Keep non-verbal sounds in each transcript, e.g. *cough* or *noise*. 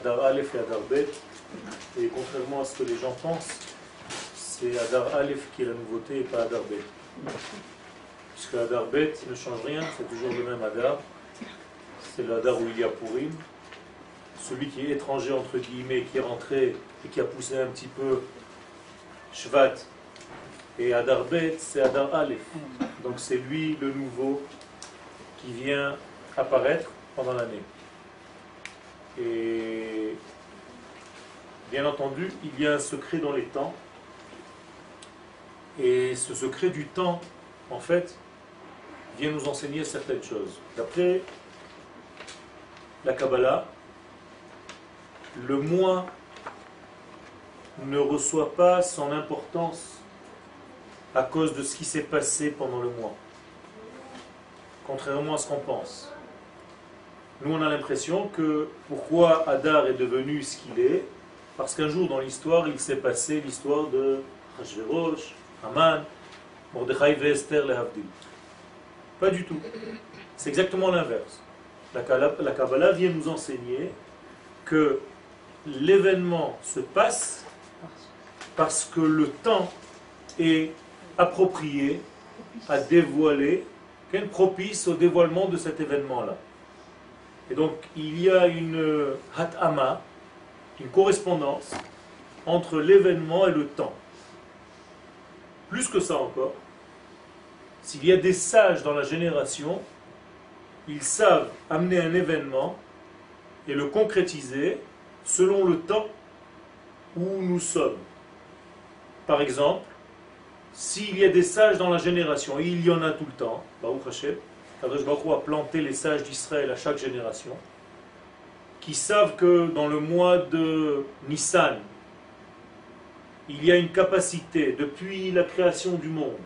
Adar Aleph et Adar Bet. Et contrairement à ce que les gens pensent, c'est Adar Aleph qui est la nouveauté et pas Adar Bet. Puisque Adar Bet ne change rien, c'est toujours le même Adar. C'est le Adar où il y a Purim. Celui qui est étranger, entre guillemets, qui est rentré et qui a poussé un petit peu Shvat et Adar Bet, c'est Adar Aleph. Donc c'est lui le nouveau qui vient apparaître pendant l'année. Et bien entendu, il y a un secret dans les temps. Et ce secret du temps, en fait, vient nous enseigner certaines choses. D'après la Kabbalah, le mois ne reçoit pas son importance à cause de ce qui s'est passé pendant le mois. Contrairement à ce qu'on pense. Nous, on a l'impression que pourquoi Hadar est devenu ce qu'il est, parce qu'un jour dans l'histoire, il s'est passé l'histoire de Hashverosh, Haman, Mordechai et Esther, les Havdil. Pas du tout. C'est exactement l'inverse. La Kabbalah vient nous enseigner que l'événement se passe parce que le temps est approprié à dévoiler, propice au dévoilement de cet événement-là. Et donc, il y a une hatama, une correspondance entre l'événement et le temps. Plus que ça encore, s'il y a des sages dans la génération, ils savent amener un événement et le concrétiser selon le temps où nous sommes. Par exemple, s'il y a des sages dans la génération, il y en a tout le temps, Baruch Hashem, Kadosh Baruch a planté les sages d'Israël à chaque génération, qui savent que dans le mois de Nissan, il y a une capacité, depuis la création du monde,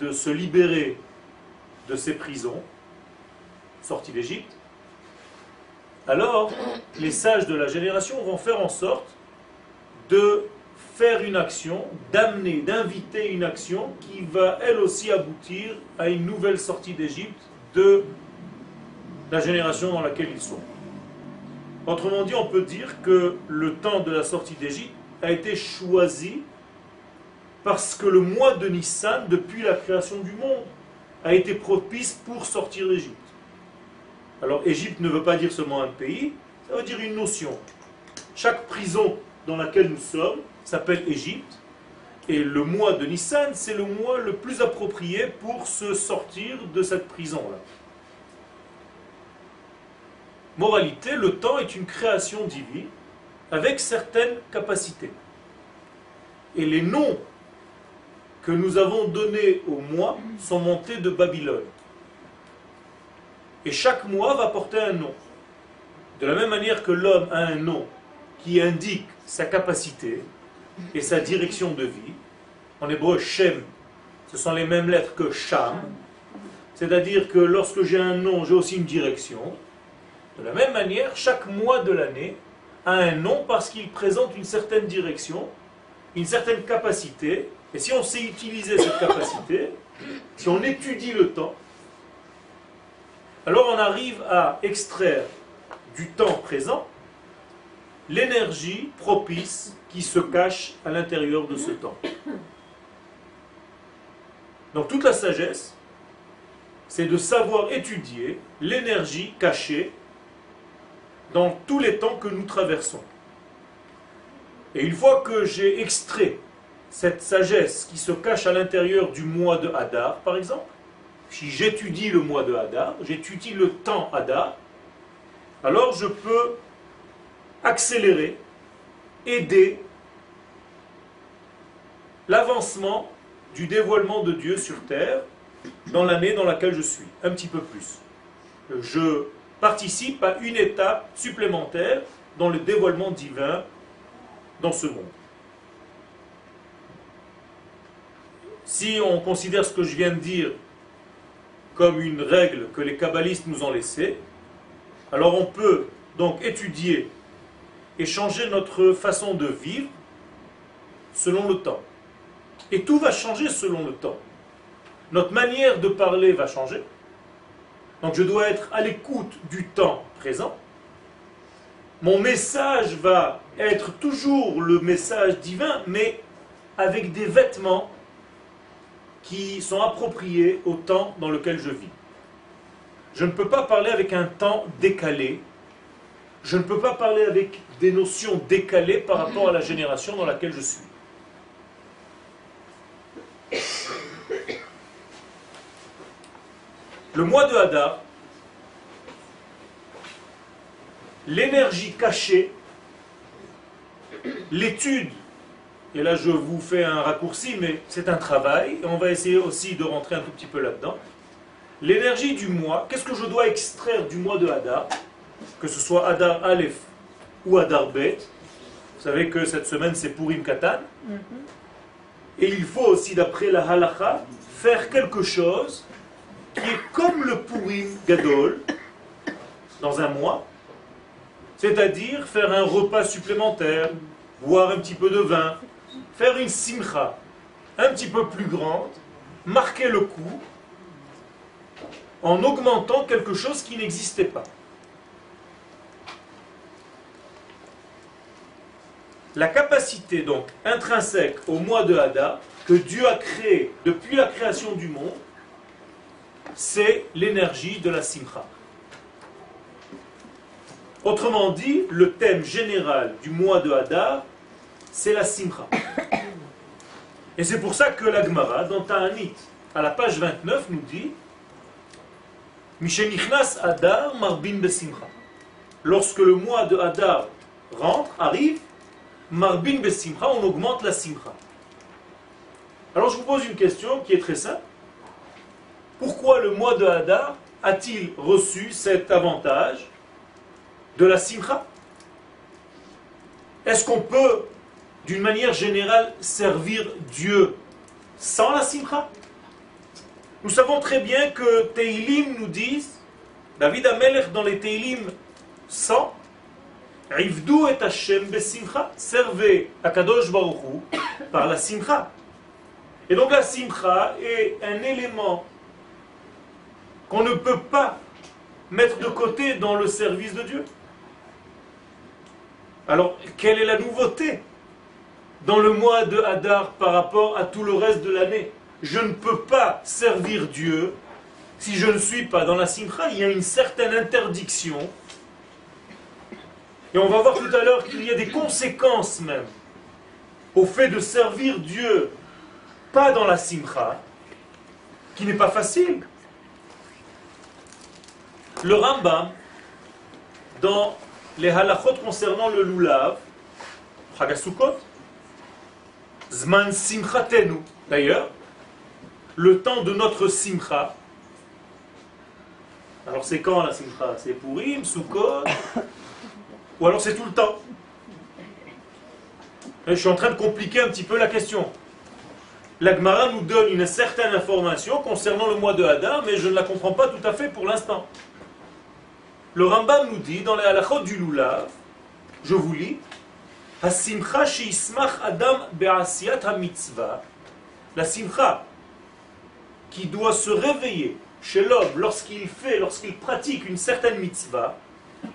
de se libérer de ces prisons, sorties d'Égypte, alors les sages de la génération vont faire en sorte de faire une action, d'amener, d'inviter une action qui va elle aussi aboutir à une nouvelle sortie d'Égypte de la génération dans laquelle ils sont. Autrement dit, on peut dire que le temps de la sortie d'Égypte a été choisi parce que le mois de Nissan, depuis la création du monde, a été propice pour sortir d'Égypte. Alors Égypte ne veut pas dire seulement un pays, ça veut dire une notion. Chaque prison dans laquelle nous sommes s'appelle Égypte. Et le mois de Nissan, c'est le mois le plus approprié pour se sortir de cette prison-là. Moralité, le temps est une création divine avec certaines capacités. Et les noms que nous avons donnés au mois sont montés de Babylone. Et chaque mois va porter un nom. De la même manière que l'homme a un nom qui indique sa capacité, et sa direction de vie. En hébreu, Shem, ce sont les mêmes lettres que Sham. C'est-à-dire que lorsque j'ai un nom, j'ai aussi une direction. De la même manière, chaque mois de l'année a un nom parce qu'il présente une certaine direction, une certaine capacité. Et si on sait utiliser cette capacité, si on étudie le temps, alors on arrive à extraire du temps présent l'énergie propice qui se cache à l'intérieur de ce temps. Donc toute la sagesse, c'est de savoir étudier l'énergie cachée dans tous les temps que nous traversons. Et une fois que j'ai extrait cette sagesse qui se cache à l'intérieur du mois de Hadar, par exemple, si j'étudie le mois de Hadar, j'étudie le temps Hadar, alors je peux accélérer, aider l'avancement du dévoilement de Dieu sur terre dans l'année dans laquelle je suis, un petit peu plus. Je participe à une étape supplémentaire dans le dévoilement divin dans ce monde. Si on considère ce que je viens de dire comme une règle que les kabbalistes nous ont laissée, alors on peut donc étudier et changer notre façon de vivre selon le temps. Et tout va changer selon le temps. Notre manière de parler va changer. Donc je dois être à l'écoute du temps présent. Mon message va être toujours le message divin, mais avec des vêtements qui sont appropriés au temps dans lequel je vis. Je ne peux pas parler avec un temps décalé. Je ne peux pas parler avec des notions décalées par rapport à la génération dans laquelle je suis. Le mois de Hadar, l'énergie cachée, l'étude, et là je vous fais un raccourci, mais c'est un travail, et on va essayer aussi de rentrer un tout petit peu là-dedans. L'énergie du mois, qu'est-ce que je dois extraire du mois de Hadar Que ce soit Hadar Aleph ou Hadar Bet. Vous savez que cette semaine c'est Purim Katan. Et il faut aussi, d'après la halacha, faire quelque chose qui est comme le Purim Gadol dans un mois, c'est-à-dire faire un repas supplémentaire, boire un petit peu de vin, faire une simcha un petit peu plus grande, marquer le coup, en augmentant quelque chose qui n'existait pas. La capacité donc intrinsèque au mois de Hada que Dieu a créé depuis la création du monde, c'est l'énergie de la simcha. Autrement dit, le thème général du mois de Hadar, c'est la simcha. Et c'est pour ça que la Gemara, dans Ta'anit, à la page 29, nous dit Mishenichnas Hadar marbin besimcha. Lorsque le mois de Hadar rentre, arrive, marbin besimcha, on augmente la simcha. Alors je vous pose une question qui est très simple. Pourquoi le mois de Hadar a-t-il reçu cet avantage de la simcha? Est-ce qu'on peut, d'une manière générale, servir Dieu sans la simcha? Nous savons très bien que Teilim nous disent, David Amelech dans les Teilim 100, Rivdu et Hashem besimcha, servez à Kadosh Baruch par la simcha. Et donc la simcha est un élément qu'on ne peut pas mettre de côté dans le service de Dieu. Alors, quelle est la nouveauté dans le mois de Hadar par rapport à tout le reste de l'année? Je ne peux pas servir Dieu si je ne suis pas dans la simcha. Il y a une certaine interdiction. Et on va voir tout à l'heure qu'il y a des conséquences même au fait de servir Dieu pas dans la simcha, qui n'est pas facile. Le Rambam, dans les halachot concernant le lulav, Chagasukot, Zman Simchatenu, d'ailleurs, le temps de notre simcha. Alors c'est quand la simcha? C'est Purim, Sukkot? Ou alors c'est tout le temps Je suis en train de compliquer un petit peu la question. La Gemara nous donne une certaine information concernant le mois de Hadar, mais je ne la comprends pas tout à fait pour l'instant. Le Rambam nous dit dans les halachot du Lulav, je vous lis, Hasimcha sheismach adam ha-mitzvah, la simcha qui doit se réveiller chez l'homme lorsqu'il fait, lorsqu'il pratique une certaine mitzvah,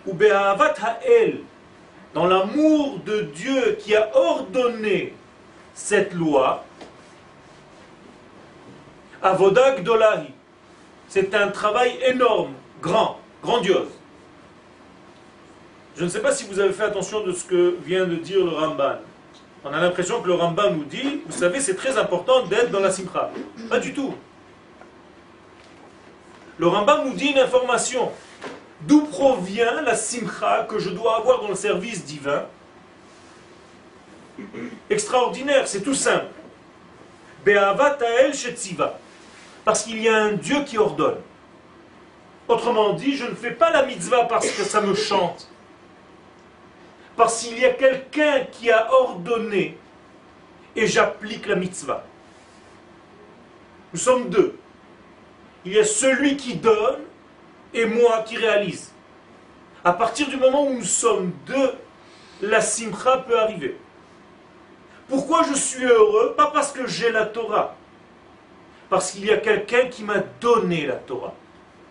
ou be'ahavat ha'el, dans l'amour de Dieu qui a ordonné cette loi, avodag dolahi, c'est un travail énorme, grand, grandiose. Je ne sais pas si vous avez fait attention de ce que vient de dire le Ramban. On a l'impression que le Ramban nous dit, vous savez, c'est très important d'être dans la simcha. Pas du tout. Le Ramban nous dit une information. D'où provient la simcha que je dois avoir dans le service divin Extraordinaire, c'est tout simple. Be'avatael shetziva. Parce qu'il y a un Dieu qui ordonne. Autrement dit, je ne fais pas la mitzvah parce que ça me chante. Parce qu'il y a quelqu'un qui a ordonné et j'applique la mitzvah. Nous sommes deux. Il y a celui qui donne et moi qui réalise. À partir du moment où nous sommes deux, la simcha peut arriver. Pourquoi je suis heureux? Pas parce que j'ai la Torah. Parce qu'il y a quelqu'un qui m'a donné la Torah.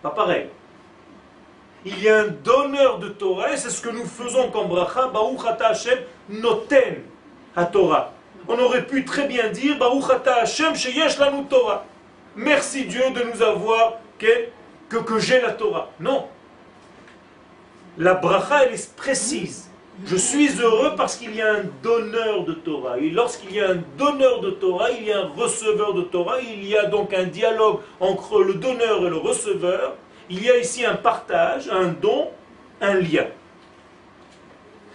Pas pareil. Il y a un donneur de Torah, et c'est ce que nous faisons comme bracha, Baruch Hashem noten à Torah. On aurait pu très bien dire Baruch Hashem sheyesh lanu Torah. Merci Dieu de nous avoir que, que j'ai la Torah. Non. La bracha, elle est précise. Je suis heureux parce qu'il y a un donneur de Torah. Et lorsqu'il y a un donneur de Torah, il y a un receveur de Torah. Il y a donc un dialogue entre le donneur et le receveur. Il y a ici un partage, un don, un lien.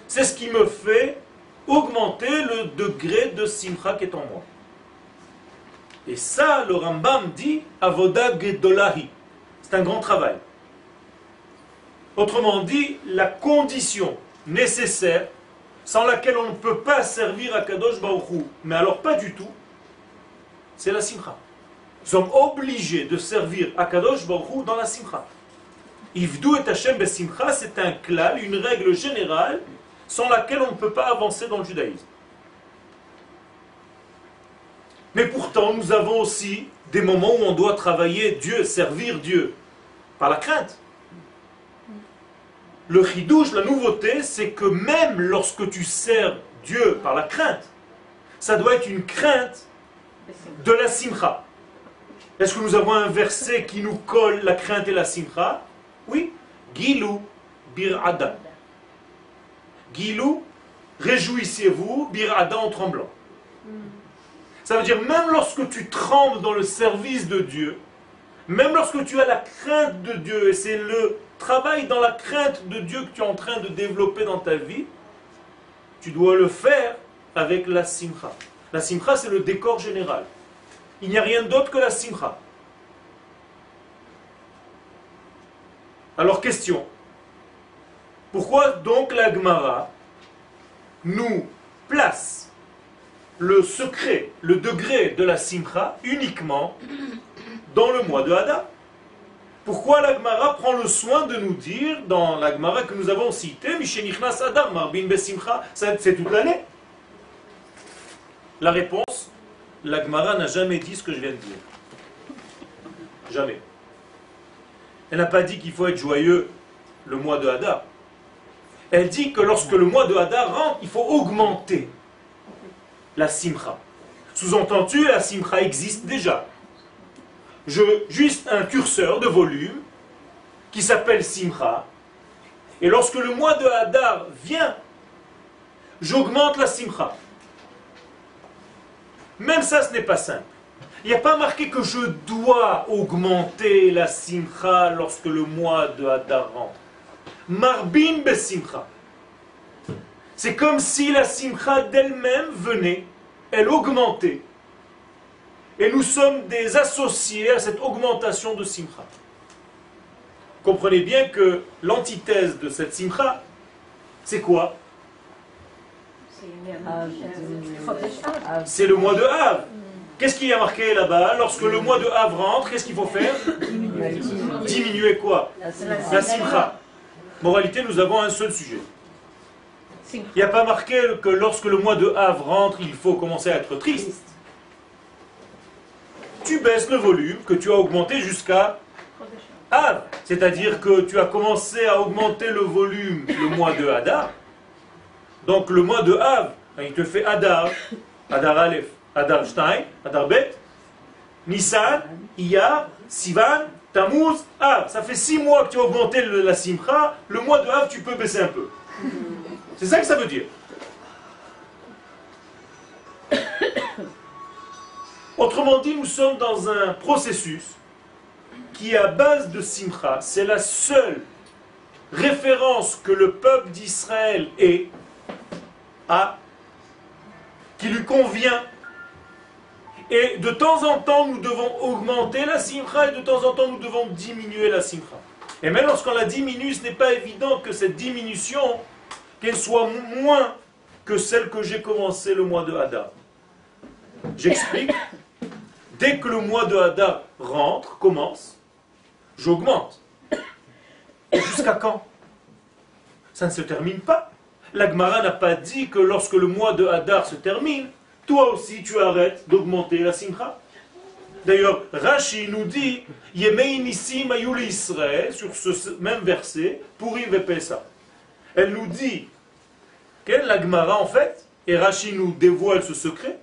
C'est ce qui me fait augmenter le degré de simcha qui est en moi. Et ça, le Rambam dit Avoda Gedolahi. C'est un grand travail. Autrement dit, la condition nécessaire sans laquelle on ne peut pas servir à Kadosh Baruch mais alors pas du tout, c'est la simcha. Nous sommes obligés de servir à Kadosh Baruch dans la simcha. Ivdu et Hashem simcha, c'est un klal, une règle générale sans laquelle on ne peut pas avancer dans le judaïsme. Mais pourtant, nous avons aussi des moments où on doit travailler Dieu, servir Dieu, par la crainte. Le chidouche, la nouveauté, c'est que même lorsque tu sers Dieu par la crainte, ça doit être une crainte de la simcha. Est-ce que nous avons un verset qui nous colle la crainte et la simcha? Oui. Gilou bir'ada. Gilou, réjouissez-vous, bir'ada en tremblant. Ça veut dire même lorsque tu trembles dans le service de Dieu, même lorsque tu as la crainte de Dieu, et c'est le travail dans la crainte de Dieu que tu es en train de développer dans ta vie, tu dois le faire avec la simcha. La simcha, c'est le décor général. Il n'y a rien d'autre que la simcha. Alors, question. Pourquoi donc la Gemara nous place le secret, le degré de la simcha uniquement dans le mois de Hadar pourquoi l'Agmara prend le soin de nous dire, dans l'Agmara que nous avons cité, Adar Marbin Besimcha, c'est toute l'année? La réponse, l'Agmara n'a jamais dit ce que je viens de dire. Jamais. Elle n'a pas dit qu'il faut être joyeux le mois de Hadar. Elle dit que lorsque le mois de Hadar rentre, il faut augmenter la simcha. Sous-entendu, la simcha existe déjà je, juste un curseur de volume qui s'appelle Simcha. Et lorsque le mois de Hadar vient, j'augmente la Simcha. Même ça, ce n'est pas simple. Il n'y a pas marqué que je dois augmenter la Simcha lorsque le mois de Hadar rentre. Marbin Simcha. C'est comme si la Simcha d'elle-même venait, elle augmentait et nous sommes des associés à cette augmentation de simcha. Comprenez bien que l'antithèse de cette simcha, c'est quoi? C'est le mois de Av. Qu'est-ce qui a marqué là-bas? Lorsque le mois de Av rentre, qu'est-ce qu'il faut faire? Diminuer quoi? La simcha. Moralité, nous avons un seul sujet. Il n'y a pas marqué que lorsque le mois de Av rentre, il faut commencer à être triste tu baisses le volume que tu as augmenté jusqu'à Av. C'est-à-dire que tu as commencé à augmenter le volume le mois de Hadar. Donc le mois de Av, il te fait Hadar, Hadar Aleph, Hadar Stein, Hadar Bet, Nissan, Iyar, Sivan, Tammuz, Av. Ça fait six mois que tu as augmenté la Simcha. Le mois de Av, tu peux baisser un peu. C'est ça que ça veut dire. *coughs* Autrement dit, nous sommes dans un processus qui, à base de Simcha, c'est la seule référence que le peuple d'Israël ait à, qui lui convient. Et de temps en temps, nous devons augmenter la Simcha et de temps en temps, nous devons diminuer la Simcha. Et même lorsqu'on la diminue, ce n'est pas évident que cette diminution, qu'elle soit moins que celle que j'ai commencé le mois de Hadar. J'explique. Dès que le mois de Hadar rentre, commence, j'augmente. Jusqu'à quand? Ça ne se termine pas. L'Agmara n'a pas dit que lorsque le mois de Hadar se termine, toi aussi tu arrêtes d'augmenter la simcha. D'ailleurs, Rashi nous dit Ayul Israël sur ce même verset, pour Pesa. Elle nous dit, quelle la Gemara en fait, et Rashi nous dévoile ce secret,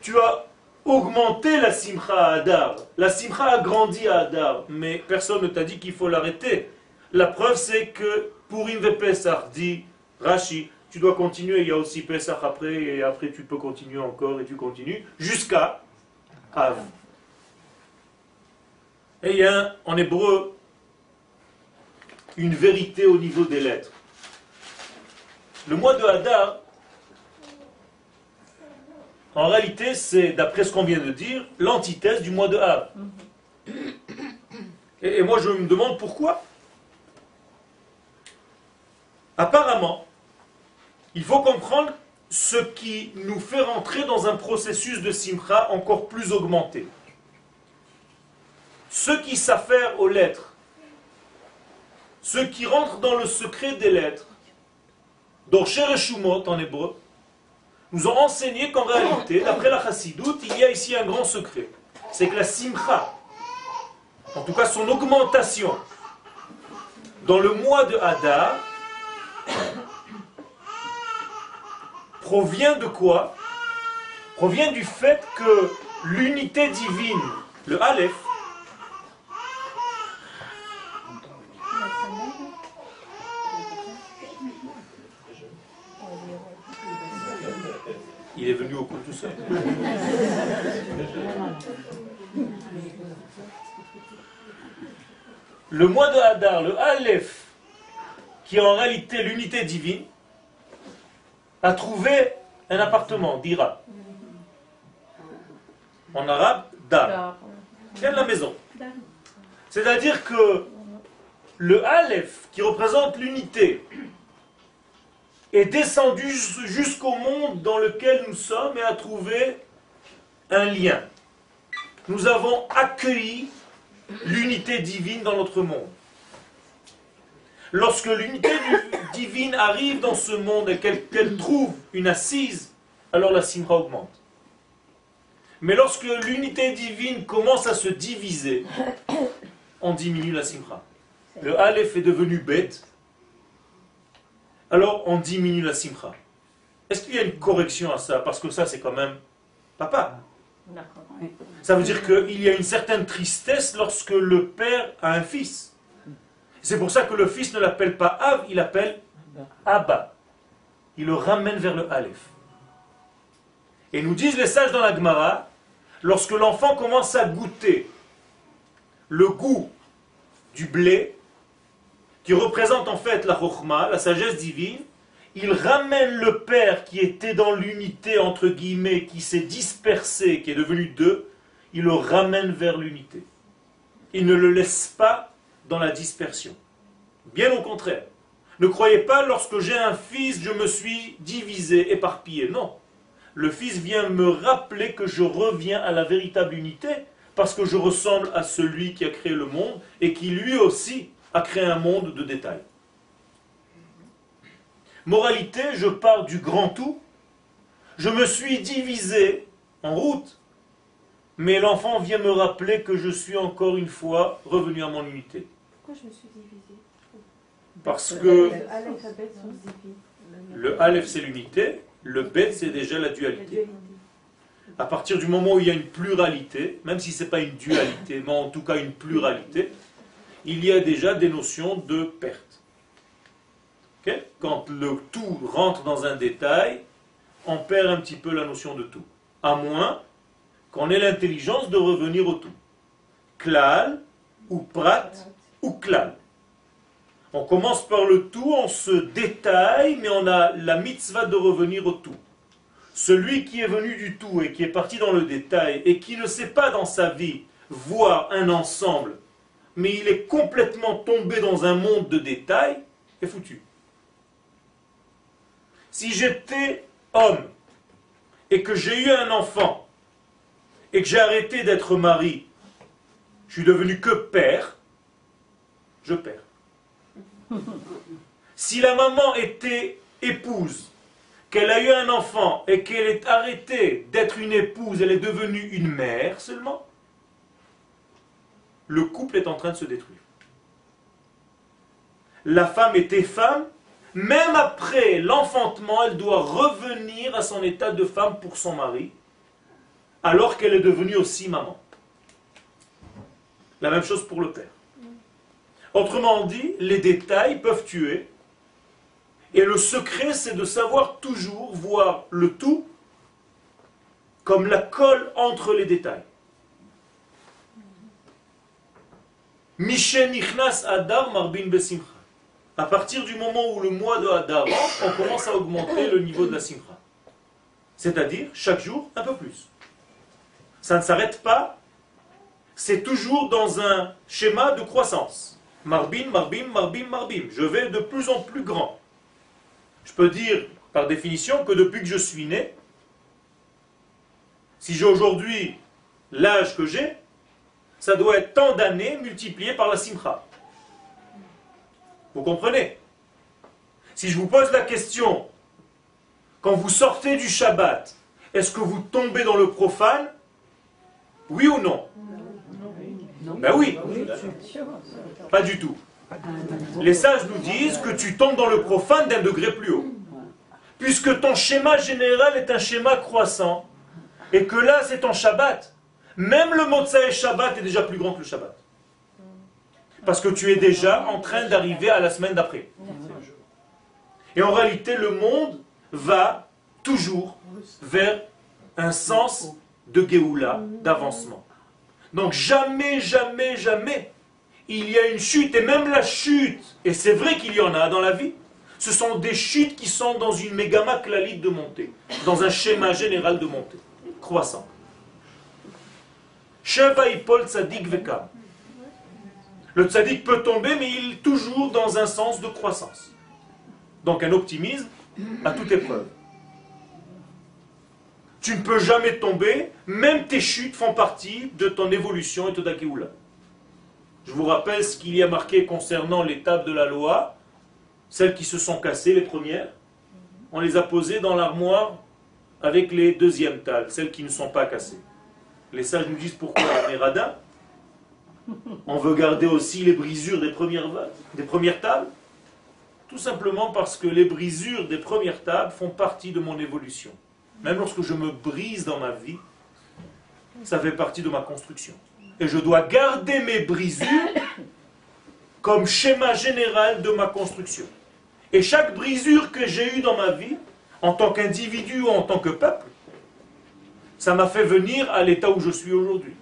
tu as augmenté la simcha à Adar. La simcha a grandi à Adar, mais personne ne t'a dit qu'il faut l'arrêter. La preuve c'est que pour Pesach, dit Rashi, tu dois continuer, il y a aussi Pesach après, et après tu peux continuer encore, et tu continues, jusqu'à Av. Et il y a en hébreu une vérité au niveau des lettres. Le mois de Hadar, en réalité, c'est, d'après ce qu'on vient de dire, l'antithèse du mois de Av. Et, moi, je me demande pourquoi. Apparemment, il faut comprendre ce qui nous fait rentrer dans un processus de simcha encore plus augmenté. Ceux qui s'affairent aux lettres, ceux qui rentrent dans le secret des lettres, dans Shereshumot en hébreu, nous ont enseigné qu'en réalité, d'après la Chassidoute, il y a ici un grand secret. C'est que la simcha, en tout cas son augmentation, dans le mois de Hadar, provient de quoi? Provient du fait que l'unité divine, le Aleph, Il est venu au coup tout seul. Le mois de Hadar, le Aleph, qui est en réalité l'unité divine, a trouvé un appartement, dira. En arabe, dar. C'est la maison. C'est-à-dire que le Aleph, qui représente l'unité, est descendu jusqu'au monde dans lequel nous sommes et a trouvé un lien. Nous avons accueilli l'unité divine dans notre monde. Lorsque l'unité divine arrive dans ce monde et qu'elle trouve une assise, alors la simra augmente. Mais lorsque l'unité divine commence à se diviser, on diminue la simra. Le Aleph est devenu bête, alors on diminue la simcha. Est-ce qu'il y a une correction à ça? Parce que ça, c'est quand même papa. Ça veut dire qu'il y a une certaine tristesse lorsque le père a un fils. C'est pour ça que le fils ne l'appelle pas Av, il l'appelle Abba. Il le ramène vers le Aleph. Et nous disent les sages dans la Gemara, lorsque l'enfant commence à goûter le goût du blé, qui représente en fait la chokhmah, la sagesse divine, il ramène le Père qui était dans l'unité, entre guillemets, qui s'est dispersé, qui est devenu deux, il le ramène vers l'unité. Il ne le laisse pas dans la dispersion. Bien au contraire. Ne croyez pas, lorsque j'ai un fils, je me suis divisé, éparpillé. Non. Le fils vient me rappeler que je reviens à la véritable unité, parce que je ressemble à celui qui a créé le monde, et qui lui aussi a créé un monde de détails. Moralité, je pars du grand tout. Je me suis divisé en route, mais l'enfant vient me rappeler que je suis encore une fois revenu à mon unité. Pourquoi je me suis divisé? Parce que le Aleph c'est l'unité, le Bet c'est déjà la dualité. À partir du moment où il y a une pluralité, même si ce n'est pas une dualité, mais en tout cas une pluralité, il y a déjà des notions de perte. Quand le tout rentre dans un détail, on perd un petit peu la notion de tout. À moins qu'on ait l'intelligence de revenir au tout. Klal, ou prat, ou klal. On commence par le tout, on se détaille, mais on a la mitzvah de revenir au tout. Celui qui est venu du tout et qui est parti dans le détail et qui ne sait pas dans sa vie voir un ensemble mais il est complètement tombé dans un monde de détails, est foutu. Si j'étais homme et que j'ai eu un enfant et que j'ai arrêté d'être mari, je suis devenu que père, je perds. *laughs* Si la maman était épouse, qu'elle a eu un enfant et qu'elle est arrêtée d'être une épouse, elle est devenue une mère seulement, le couple est en train de se détruire. La femme était femme, même après l'enfantement, elle doit revenir à son état de femme pour son mari, alors qu'elle est devenue aussi maman. La même chose pour le père. Autrement dit, les détails peuvent tuer. Et le secret, c'est de savoir toujours voir le tout comme la colle entre les détails. Nichnas Adar Marbin Besimcha. À partir du moment où le mois de Adar on commence à augmenter le niveau de la Simcha. C'est-à-dire, chaque jour, un peu plus. Ça ne s'arrête pas, c'est toujours dans un schéma de croissance. Marbim, marbim, marbim, marbim. Je vais de plus en plus grand. Je peux dire, par définition, que depuis que je suis né, si j'ai aujourd'hui l'âge que j'ai, ça doit être tant d'années multiplié par la simcha. Vous comprenez? Si je vous pose la question, quand vous sortez du Shabbat, est-ce que vous tombez dans le profane? Oui ou non? Ben oui. Pas du tout. Les sages nous disent que tu tombes dans le profane d'un degré plus haut. Puisque ton schéma général est un schéma croissant, et que là c'est ton Shabbat, même le et Shabbat est déjà plus grand que le Shabbat. Parce que tu es déjà en train d'arriver à la semaine d'après. Et en réalité, le monde va toujours vers un sens de Géoula, d'avancement. Donc jamais, jamais, jamais, il y a une chute, et même la chute, et c'est vrai qu'il y en a dans la vie, ce sont des chutes qui sont dans une mégama clalite de montée, dans un schéma général de montée, croissant. Sheva Ipol Tzadik. Le tzaddik peut tomber, mais il est toujours dans un sens de croissance. Donc un optimisme à toute épreuve. Tu ne peux jamais tomber, même tes chutes font partie de ton évolution et de ta Je vous rappelle ce qu'il y a marqué concernant les tables de la loi, celles qui se sont cassées, les premières. On les a posées dans l'armoire avec les deuxièmes tables, celles qui ne sont pas cassées. Les sages nous disent pourquoi les radins. On veut garder aussi les brisures des premières, des premières tables? Tout simplement parce que les brisures des premières tables font partie de mon évolution. Même lorsque je me brise dans ma vie, ça fait partie de ma construction. Et je dois garder mes brisures *coughs* comme schéma général de ma construction. Et chaque brisure que j'ai eue dans ma vie, en tant qu'individu ou en tant que peuple, ça m'a fait venir à l'état où je suis aujourd'hui.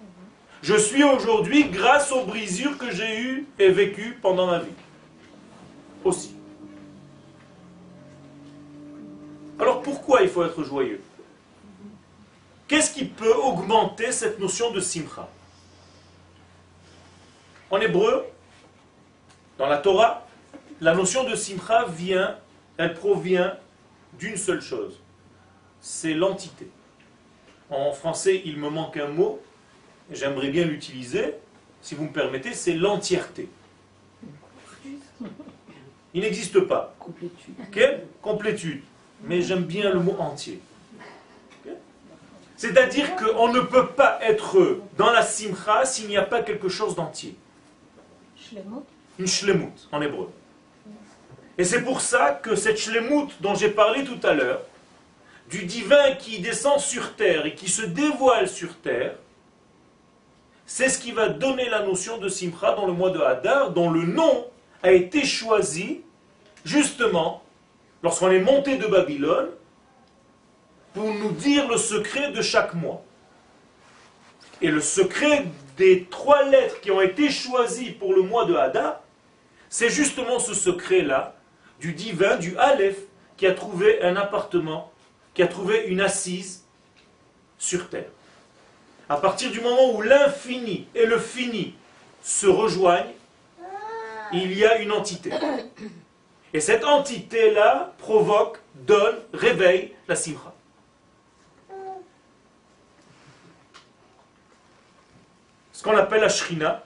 Je suis aujourd'hui grâce aux brisures que j'ai eues et vécues pendant ma vie. Aussi. Alors pourquoi il faut être joyeux? Qu'est-ce qui peut augmenter cette notion de simcha? En hébreu, dans la Torah, la notion de simcha vient, elle provient d'une seule chose, c'est l'entité. En français, il me manque un mot, j'aimerais bien l'utiliser, si vous me permettez, c'est l'entièreté. Il n'existe pas. Complétude. Complétude. Mais j'aime bien le mot entier. C'est-à-dire qu'on ne peut pas être dans la simcha s'il n'y a pas quelque chose d'entier. Une shlemut en hébreu. Et c'est pour ça que cette shlemut dont j'ai parlé tout à l'heure, du divin qui descend sur terre et qui se dévoile sur terre, c'est ce qui va donner la notion de Simcha dans le mois de Hadar, dont le nom a été choisi justement lorsqu'on est monté de Babylone pour nous dire le secret de chaque mois. Et le secret des trois lettres qui ont été choisies pour le mois de Hadar, c'est justement ce secret-là du divin, du Aleph, qui a trouvé un appartement qui a trouvé une assise sur terre. À partir du moment où l'infini et le fini se rejoignent, il y a une entité. Et cette entité-là provoque, donne, réveille la simra. Ce qu'on appelle la shrina.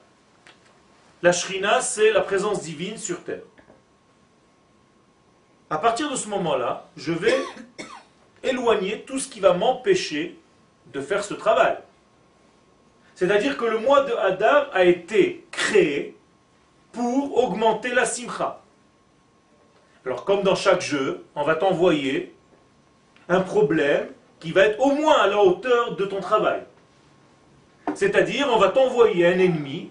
La shrina, c'est la présence divine sur terre. À partir de ce moment-là, je vais éloigner tout ce qui va m'empêcher de faire ce travail. C'est-à-dire que le mois de Hadar a été créé pour augmenter la simcha. Alors comme dans chaque jeu, on va t'envoyer un problème qui va être au moins à la hauteur de ton travail. C'est-à-dire, on va t'envoyer un ennemi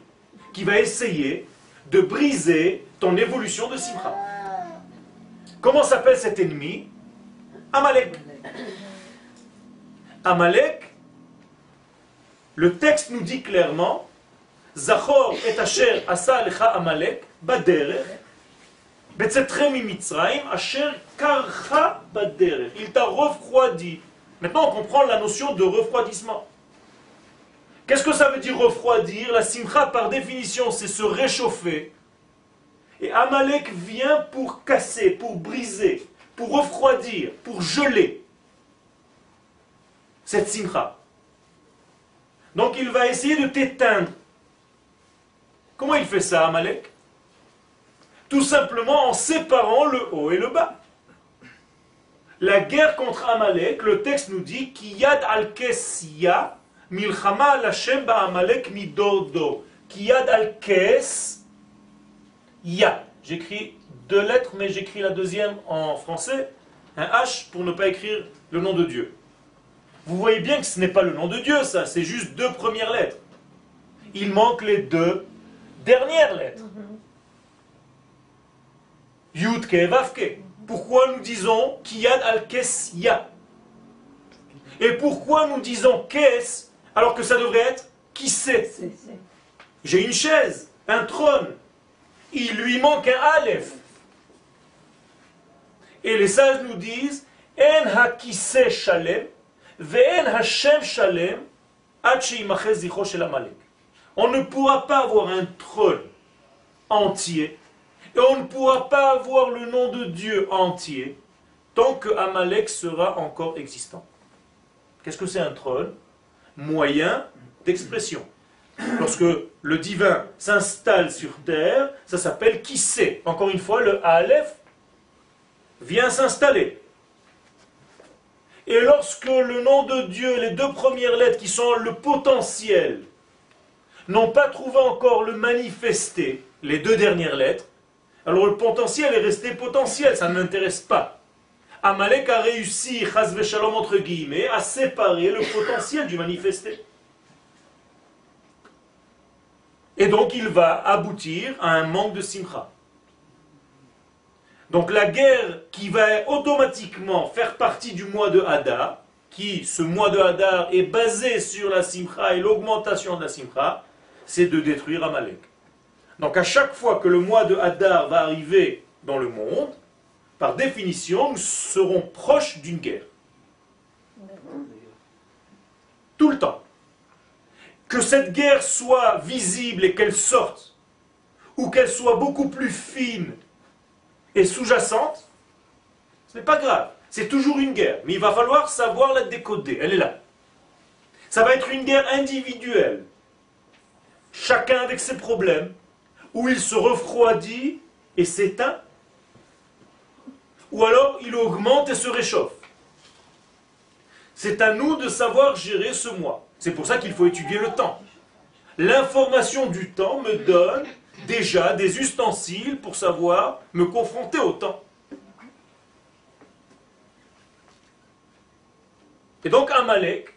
qui va essayer de briser ton évolution de simcha. Comment s'appelle cet ennemi? Amalek. *clears throat* Amalek, le texte nous dit clairement Zachor et Asher asa Amalek baderech Asher karcha. Il t'a refroidi. Maintenant, on comprend la notion de refroidissement. Qu'est-ce que ça veut dire refroidir? La simcha, par définition, c'est se réchauffer. Et Amalek vient pour casser, pour briser, pour refroidir, pour geler cette simcha. Donc il va essayer de t'éteindre. Comment il fait ça, Amalek? Tout simplement en séparant le haut et le bas. La guerre contre Amalek, le texte nous dit Kiyad al-Kesya Milchama Lashem Amalek midordo. Kiyad al-Kes Ya. J'écris deux lettres, mais j'écris la deuxième en français, un H pour ne pas écrire le nom de Dieu. Vous voyez bien que ce n'est pas le nom de Dieu, ça, c'est juste deux premières lettres. Il manque les deux dernières lettres. Yudke Vavke. Pourquoi nous disons Kiyad al-Kes Ya Et pourquoi nous disons Kes alors que ça devrait être Qui sait J'ai une chaise, un trône. Il lui manque un Aleph. Et les sages nous disent En ha shalem, ve'en Hashem shalem, on ne pourra pas avoir un trône entier et on ne pourra pas avoir le nom de Dieu entier tant que Amalek sera encore existant. Qu'est-ce que c'est un trône? Moyen d'expression. Lorsque le divin s'installe sur terre, ça s'appelle qui sait. Encore une fois, le Aleph vient s'installer. Et lorsque le nom de Dieu, les deux premières lettres qui sont le potentiel, n'ont pas trouvé encore le manifesté, les deux dernières lettres, alors le potentiel est resté potentiel, ça ne m'intéresse pas. Amalek a réussi, shalom entre guillemets, à séparer le potentiel du manifesté. Et donc il va aboutir à un manque de simcha. Donc la guerre qui va automatiquement faire partie du mois de Hadar, qui, ce mois de Hadar, est basé sur la simcha et l'augmentation de la simcha, c'est de détruire Amalek. Donc à chaque fois que le mois de Hadar va arriver dans le monde, par définition, nous serons proches d'une guerre. Tout le temps. Que cette guerre soit visible et qu'elle sorte, ou qu'elle soit beaucoup plus fine et sous-jacente, ce n'est pas grave. C'est toujours une guerre. Mais il va falloir savoir la décoder. Elle est là. Ça va être une guerre individuelle. Chacun avec ses problèmes, où il se refroidit et s'éteint, ou alors il augmente et se réchauffe. C'est à nous de savoir gérer ce mois. C'est pour ça qu'il faut étudier le temps. L'information du temps me donne déjà des ustensiles pour savoir me confronter au temps. Et donc Amalek,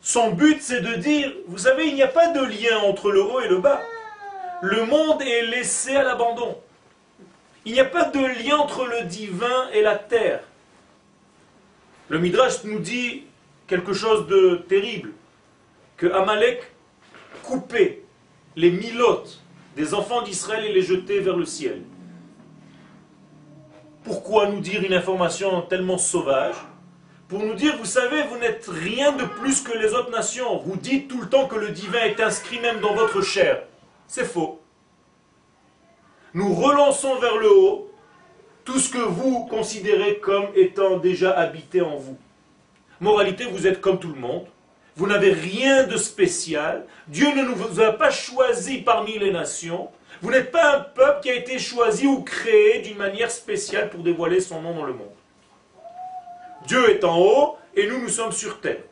son but c'est de dire, vous savez, il n'y a pas de lien entre le haut et le bas. Le monde est laissé à l'abandon. Il n'y a pas de lien entre le divin et la terre. Le Midrash nous dit quelque chose de terrible, que Amalek coupait les milotes des enfants d'Israël et les jetait vers le ciel. Pourquoi nous dire une information tellement sauvage? Pour nous dire, vous savez, vous n'êtes rien de plus que les autres nations. Vous dites tout le temps que le divin est inscrit même dans votre chair. C'est faux. Nous relançons vers le haut tout ce que vous considérez comme étant déjà habité en vous. Moralité, vous êtes comme tout le monde. Vous n'avez rien de spécial. Dieu ne vous a pas choisi parmi les nations. Vous n'êtes pas un peuple qui a été choisi ou créé d'une manière spéciale pour dévoiler son nom dans le monde. Dieu est en haut et nous, nous sommes sur terre.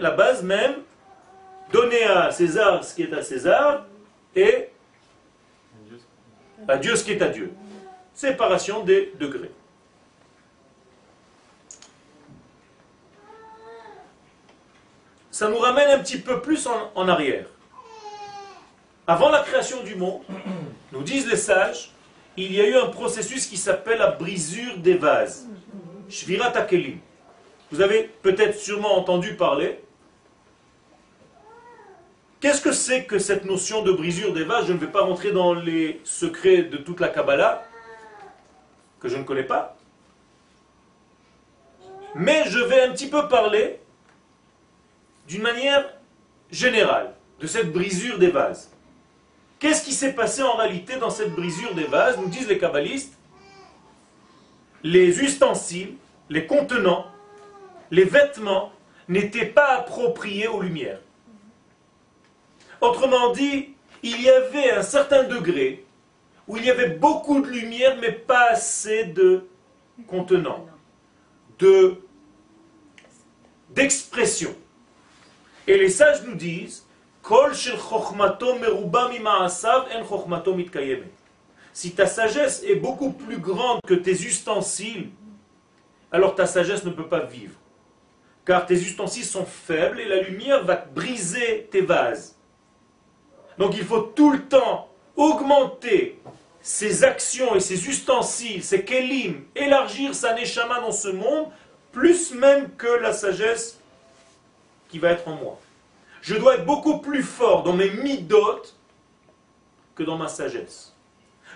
La base même, donner à César ce qui est à César et à Dieu ce qui est à Dieu. Séparation des degrés. Ça nous ramène un petit peu plus en, arrière. Avant la création du monde, *coughs* nous disent les sages, il y a eu un processus qui s'appelle la brisure des vases. Shvirat Akelim. Vous avez peut-être sûrement entendu parler. Qu'est-ce que c'est que cette notion de brisure des vases? Je ne vais pas rentrer dans les secrets de toute la Kabbalah, que je ne connais pas. Mais je vais un petit peu parler d'une manière générale de cette brisure des vases. Qu'est-ce qui s'est passé en réalité dans cette brisure des vases Nous disent les kabbalistes, les ustensiles, les contenants, les vêtements n'étaient pas appropriés aux lumières. Autrement dit, il y avait un certain degré où il y avait beaucoup de lumière mais pas assez de contenants, de d'expression. Et les sages nous disent si ta sagesse est beaucoup plus grande que tes ustensiles, alors ta sagesse ne peut pas vivre. Car tes ustensiles sont faibles et la lumière va briser tes vases. Donc il faut tout le temps augmenter ses actions et ses ustensiles, ses kelim, élargir sa neshama dans ce monde, plus même que la sagesse qui va être en moi. Je dois être beaucoup plus fort dans mes midotes que dans ma sagesse.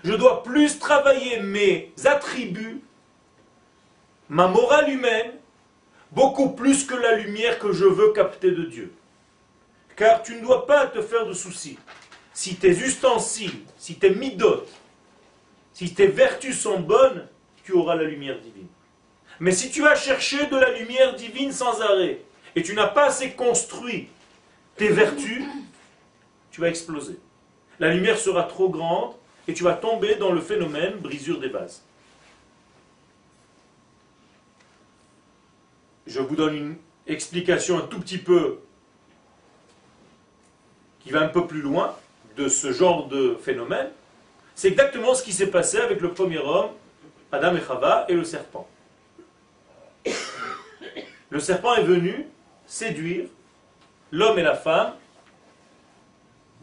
Je dois plus travailler mes attributs, ma morale humaine, beaucoup plus que la lumière que je veux capter de Dieu. Car tu ne dois pas te faire de soucis. Si tes ustensiles, si tes midotes, si tes vertus sont bonnes, tu auras la lumière divine. Mais si tu as cherché de la lumière divine sans arrêt, et tu n'as pas assez construit tes vertus, tu vas exploser. La lumière sera trop grande et tu vas tomber dans le phénomène brisure des bases. Je vous donne une explication un tout petit peu qui va un peu plus loin de ce genre de phénomène. C'est exactement ce qui s'est passé avec le premier homme, Adam et Chava, et le serpent. Le serpent est venu séduire l'homme et la femme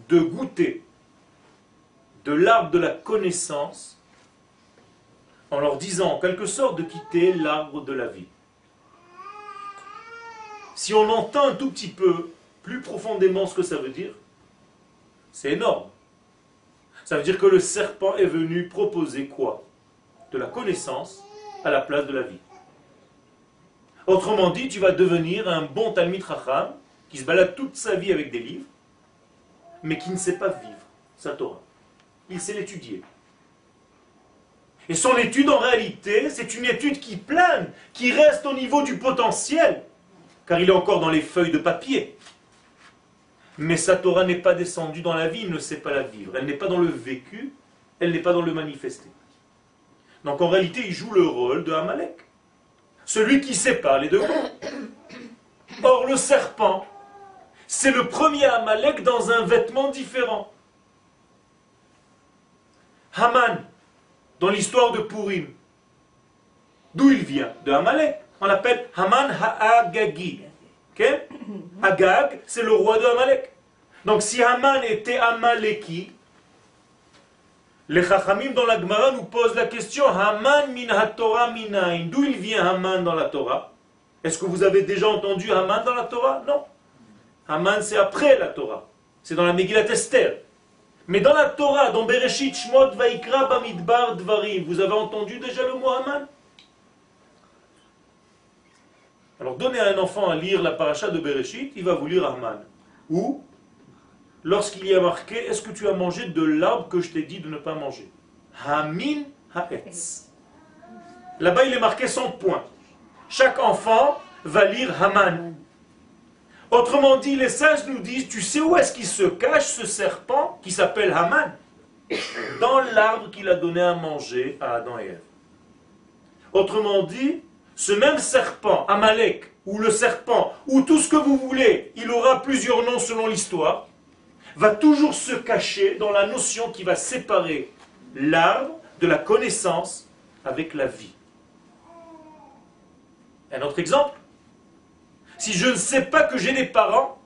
de goûter de l'arbre de la connaissance en leur disant en quelque sorte de quitter l'arbre de la vie. Si on entend un tout petit peu plus profondément ce que ça veut dire, c'est énorme. Ça veut dire que le serpent est venu proposer quoi? De la connaissance à la place de la vie. Autrement dit, tu vas devenir un bon Talmid Racham qui se balade toute sa vie avec des livres, mais qui ne sait pas vivre sa Torah. Il sait l'étudier. Et son étude, en réalité, c'est une étude qui plane, qui reste au niveau du potentiel, car il est encore dans les feuilles de papier. Mais sa Torah n'est pas descendue dans la vie, il ne sait pas la vivre. Elle n'est pas dans le vécu, elle n'est pas dans le manifesté. Donc en réalité, il joue le rôle de Amalek. Celui qui sépare les deux Or, le serpent, c'est le premier Amalek dans un vêtement différent. Haman, dans l'histoire de Purim, d'où il vient? De Amalek. On l'appelle Haman Ha'agagi. Agag, c'est le roi de Amalek. Donc si Haman était Amaleki, les Chachamim dans la Gemara nous posent la question Haman min ha-Torah minayin. D'où il vient Haman dans la Torah? Est-ce que vous avez déjà entendu Haman dans la Torah? Non. Haman, c'est après la Torah. C'est dans la Megillat Esther. Mais dans la Torah, dans Bereshit, Shmot, Vaikra, Bamidbar, Dvarim, vous avez entendu déjà le mot Haman? Alors donnez à un enfant à lire la paracha de Bereshit, il va vous lire Haman. Ou, lorsqu'il y a marqué, est-ce que tu as mangé de l'arbre que je t'ai dit de ne pas manger? Hamin Haetz. Là-bas, il est marqué son point. Chaque enfant va lire Haman. Autrement dit, les sages nous disent, tu sais où est-ce qu'il se cache ce serpent qui s'appelle Haman? Dans l'arbre qu'il a donné à manger à Adam et Ève. Autrement dit, ce même serpent, Amalek, ou le serpent, ou tout ce que vous voulez, il aura plusieurs noms selon l'histoire, va toujours se cacher dans la notion qui va séparer l'arbre de la connaissance avec la vie. Un autre exemple, si je ne sais pas que j'ai des parents,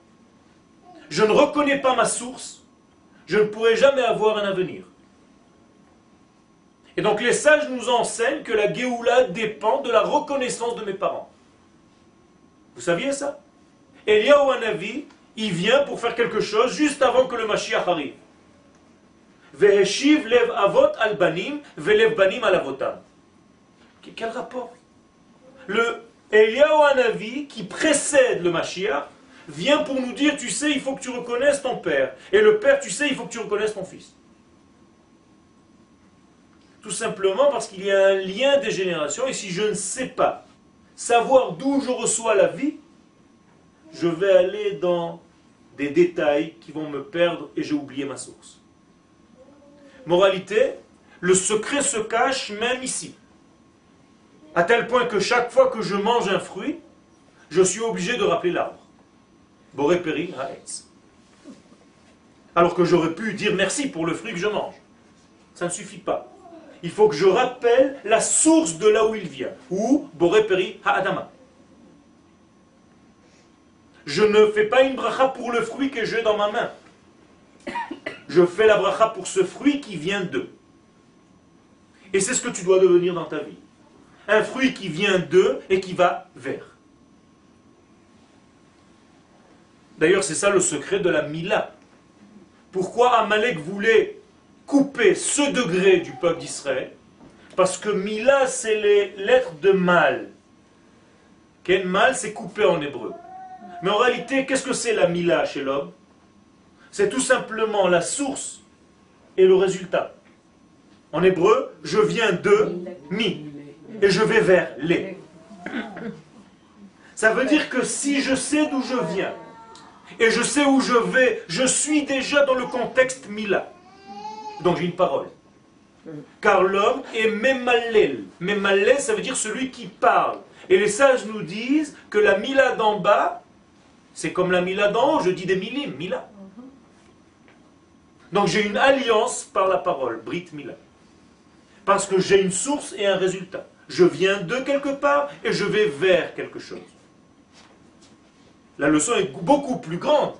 je ne reconnais pas ma source, je ne pourrai jamais avoir un avenir. Et donc les sages nous enseignent que la Géoula dépend de la reconnaissance de mes parents. Vous saviez ça? Eliyahu Hanavi, il vient pour faire quelque chose juste avant que le Mashiach arrive. Veheshiv lev avot al banim, velev banim al avotam. Quel rapport? Le Eliyahu qui précède le Mashiach, vient pour nous dire, tu sais, il faut que tu reconnaisses ton père. Et le père, tu sais, il faut que tu reconnaisses ton fils. Tout simplement parce qu'il y a un lien des générations, et si je ne sais pas savoir d'où je reçois la vie, je vais aller dans des détails qui vont me perdre et j'ai oublié ma source. Moralité, le secret se cache même ici. À tel point que chaque fois que je mange un fruit, je suis obligé de rappeler l'arbre. Boré Alors que j'aurais pu dire merci pour le fruit que je mange. Ça ne suffit pas. Il faut que je rappelle la source de là où il vient. Ou Boré Ha'adama. Je ne fais pas une bracha pour le fruit que j'ai dans ma main. Je fais la bracha pour ce fruit qui vient d'eux. Et c'est ce que tu dois devenir dans ta vie. Un fruit qui vient d'eux et qui va vers. D'ailleurs, c'est ça le secret de la Mila. Pourquoi Amalek voulait couper ce degré du peuple d'Israël? Parce que Mila, c'est les lettres de mal. Quel mal, c'est coupé en hébreu. Mais en réalité, qu'est-ce que c'est la Mila chez l'homme? C'est tout simplement la source et le résultat. En hébreu, je viens de mi et je vais vers les. Ça veut dire que si je sais d'où je viens, et je sais où je vais, je suis déjà dans le contexte Mila. Donc j'ai une parole. Car l'homme est Memalel. Memalel, ça veut dire celui qui parle. Et les sages nous disent que la Mila d'en bas, c'est comme la Mila d'en haut, je dis des millim, Mila. Donc j'ai une alliance par la parole, Brit Mila. Parce que j'ai une source et un résultat. Je viens de quelque part et je vais vers quelque chose. La leçon est beaucoup plus grande.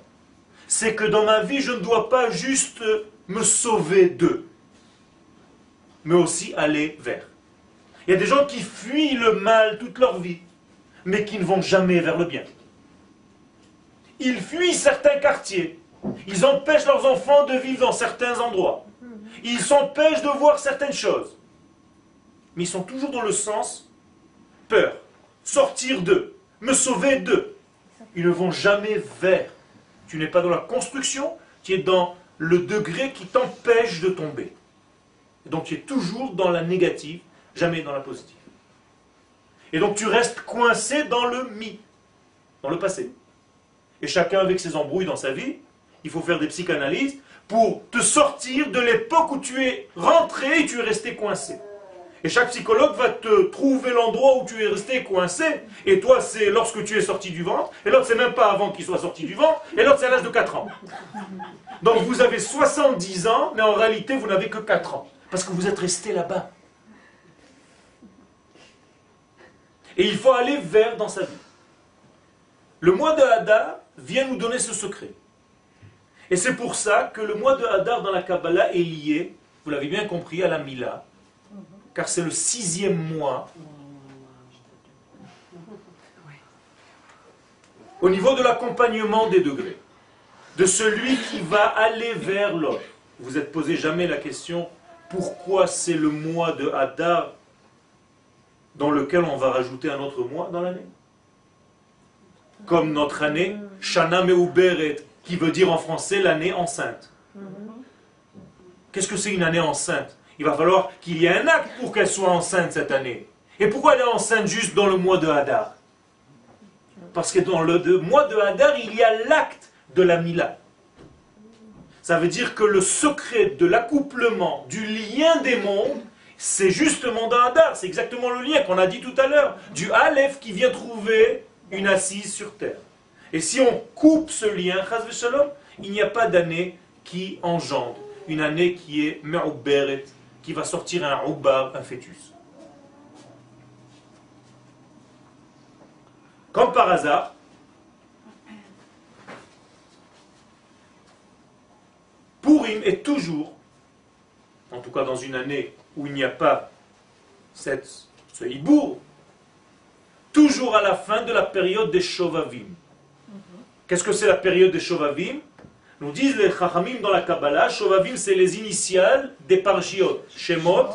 C'est que dans ma vie, je ne dois pas juste me sauver d'eux, mais aussi aller vers. Il y a des gens qui fuient le mal toute leur vie, mais qui ne vont jamais vers le bien. Ils fuient certains quartiers. Ils empêchent leurs enfants de vivre dans certains endroits. Ils s'empêchent de voir certaines choses. Mais ils sont toujours dans le sens peur, sortir d'eux, me sauver d'eux ils ne vont jamais vers. Tu n'es pas dans la construction, tu es dans le degré qui t'empêche de tomber. donc tu es toujours dans la négative, jamais dans la positive. Et donc tu restes coincé dans le mi, dans le passé. Et chacun avec ses embrouilles dans sa vie, il faut faire des psychanalyses pour te sortir de l'époque où tu es rentré et tu es resté coincé. Et chaque psychologue va te trouver l'endroit où tu es resté coincé. Et toi, c'est lorsque tu es sorti du ventre. Et l'autre, c'est même pas avant qu'il soit sorti du ventre. Et l'autre, c'est à l'âge de 4 ans. Donc vous avez 70 ans, mais en réalité, vous n'avez que 4 ans. Parce que vous êtes resté là-bas. Et il faut aller vers dans sa vie. Le mois de Hadar vient nous donner ce secret. Et c'est pour ça que le mois de Hadar dans la Kabbalah est lié, vous l'avez bien compris, à la Mila car c'est le sixième mois. Au niveau de l'accompagnement des degrés, de celui qui va aller vers l'autre. Vous êtes posé jamais la question pourquoi c'est le mois de Hadar dans lequel on va rajouter un autre mois dans l'année? Comme notre année, Shana Meuberet, qui veut dire en français l'année enceinte. Qu'est-ce que c'est une année enceinte? Il va falloir qu'il y ait un acte pour qu'elle soit enceinte cette année. Et pourquoi elle est enceinte juste dans le mois de Hadar? Parce que dans le mois de Hadar, il y a l'acte de la Mila. Ça veut dire que le secret de l'accouplement, du lien des mondes, c'est justement dans Hadar, c'est exactement le lien qu'on a dit tout à l'heure, du Aleph qui vient trouver une assise sur terre. Et si on coupe ce lien, il n'y a pas d'année qui engendre, une année qui est me'uberet, qui va sortir un ubar, un fœtus. Comme par hasard, Purim est toujours, en tout cas dans une année où il n'y a pas cette, ce hibour, toujours à la fin de la période des Shovavim. Qu'est-ce que c'est la période des Shovavim? Nous disent les Chachamim dans la Kabbalah, Shovavim c'est les initiales des Parshiot, Shemot,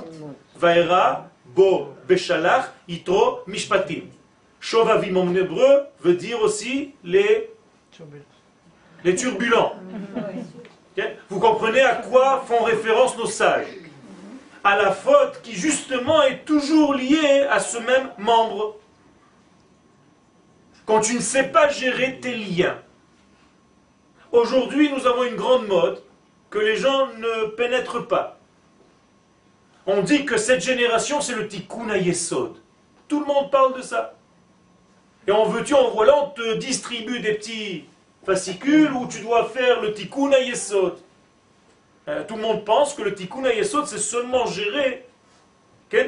Vaera, Bo, Beshalach, Itro, Mishpatim. Shovavim en hébreu veut dire aussi les, les turbulents. Vous comprenez à quoi font référence nos sages? À la faute qui justement est toujours liée à ce même membre. Quand tu ne sais pas gérer tes liens. Aujourd'hui, nous avons une grande mode que les gens ne pénètrent pas. On dit que cette génération, c'est le tikkun yesod. Tout le monde parle de ça. Et en veux-tu, en voilà, on te distribue des petits fascicule où tu dois faire le tikkun yesod. Euh, tout le monde pense que le tikkun yesod, c'est seulement gérer,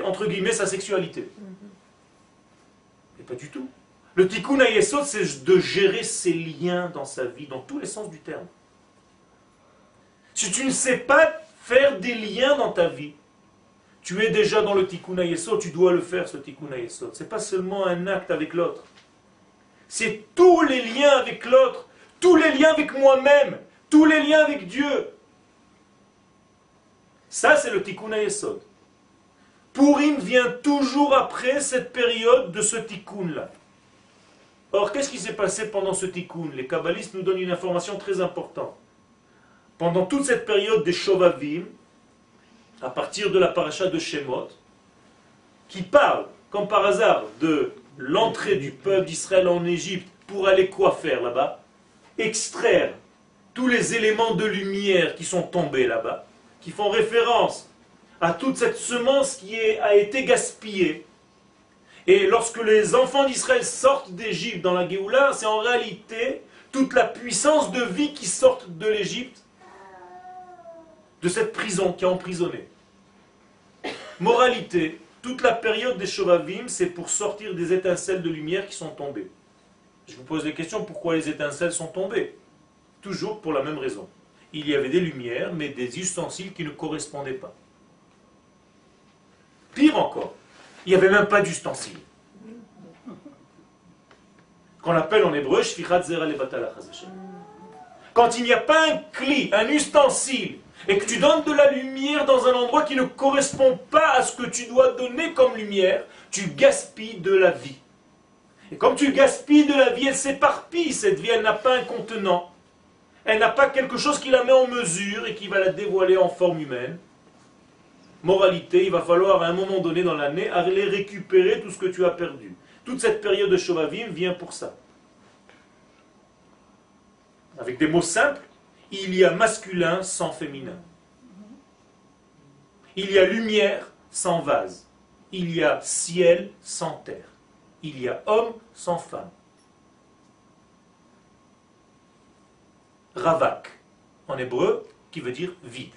entre guillemets, sa sexualité. Et pas du tout. Le tikkun yesod, c'est de gérer ses liens dans sa vie, dans tous les sens du terme. Si tu ne sais pas faire des liens dans ta vie, tu es déjà dans le tikkun yesod, tu dois le faire, ce tikkun yesod. Ce n'est pas seulement un acte avec l'autre. C'est tous les liens avec l'autre tous les liens avec moi-même, tous les liens avec Dieu. Ça, c'est le tikkun yesod. Purim vient toujours après cette période de ce tikkun-là. Or, qu'est-ce qui s'est passé pendant ce tikkun? Les kabbalistes nous donnent une information très importante. Pendant toute cette période des Shovavim, à partir de la paracha de Shemot, qui parle, comme par hasard, de l'entrée du peuple d'Israël en Égypte pour aller quoi faire là-bas? Extraire tous les éléments de lumière qui sont tombés là-bas, qui font référence à toute cette semence qui a été gaspillée. Et lorsque les enfants d'Israël sortent d'Égypte dans la Géoula, c'est en réalité toute la puissance de vie qui sort de l'Égypte, de cette prison qui a emprisonné. Moralité, toute la période des Shovavim, c'est pour sortir des étincelles de lumière qui sont tombées. Je vous pose la question, pourquoi les étincelles sont tombées? Toujours pour la même raison. Il y avait des lumières, mais des ustensiles qui ne correspondaient pas. Pire encore, il n'y avait même pas d'ustensiles. Qu'on appelle en hébreu Quand il n'y a pas un cli, un ustensile, et que tu donnes de la lumière dans un endroit qui ne correspond pas à ce que tu dois donner comme lumière, tu gaspilles de la vie. Et comme tu gaspilles de la vie, elle s'éparpille, cette vie, elle n'a pas un contenant. Elle n'a pas quelque chose qui la met en mesure et qui va la dévoiler en forme humaine. Moralité, il va falloir à un moment donné dans l'année aller récupérer tout ce que tu as perdu. Toute cette période de Shovavim vient pour ça. Avec des mots simples, il y a masculin sans féminin. Il y a lumière sans vase. Il y a ciel sans terre il y a homme sans femme. Ravak, en hébreu, qui veut dire vide.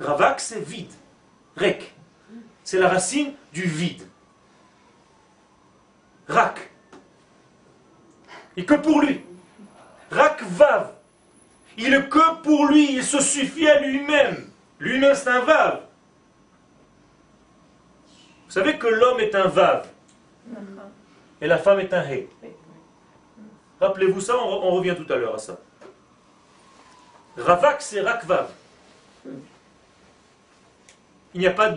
Ravak, c'est vide. Rek, c'est la racine du vide. Rak. Et que pour lui. Rak vav. Il est que pour lui, il se suffit à lui-même. Lui-même, c'est un vav. Vous savez que l'homme est un vav et la femme est un hé. Rappelez-vous ça, on, revient tout à l'heure à ça. Ravak, c'est rakvav. Il n'y a pas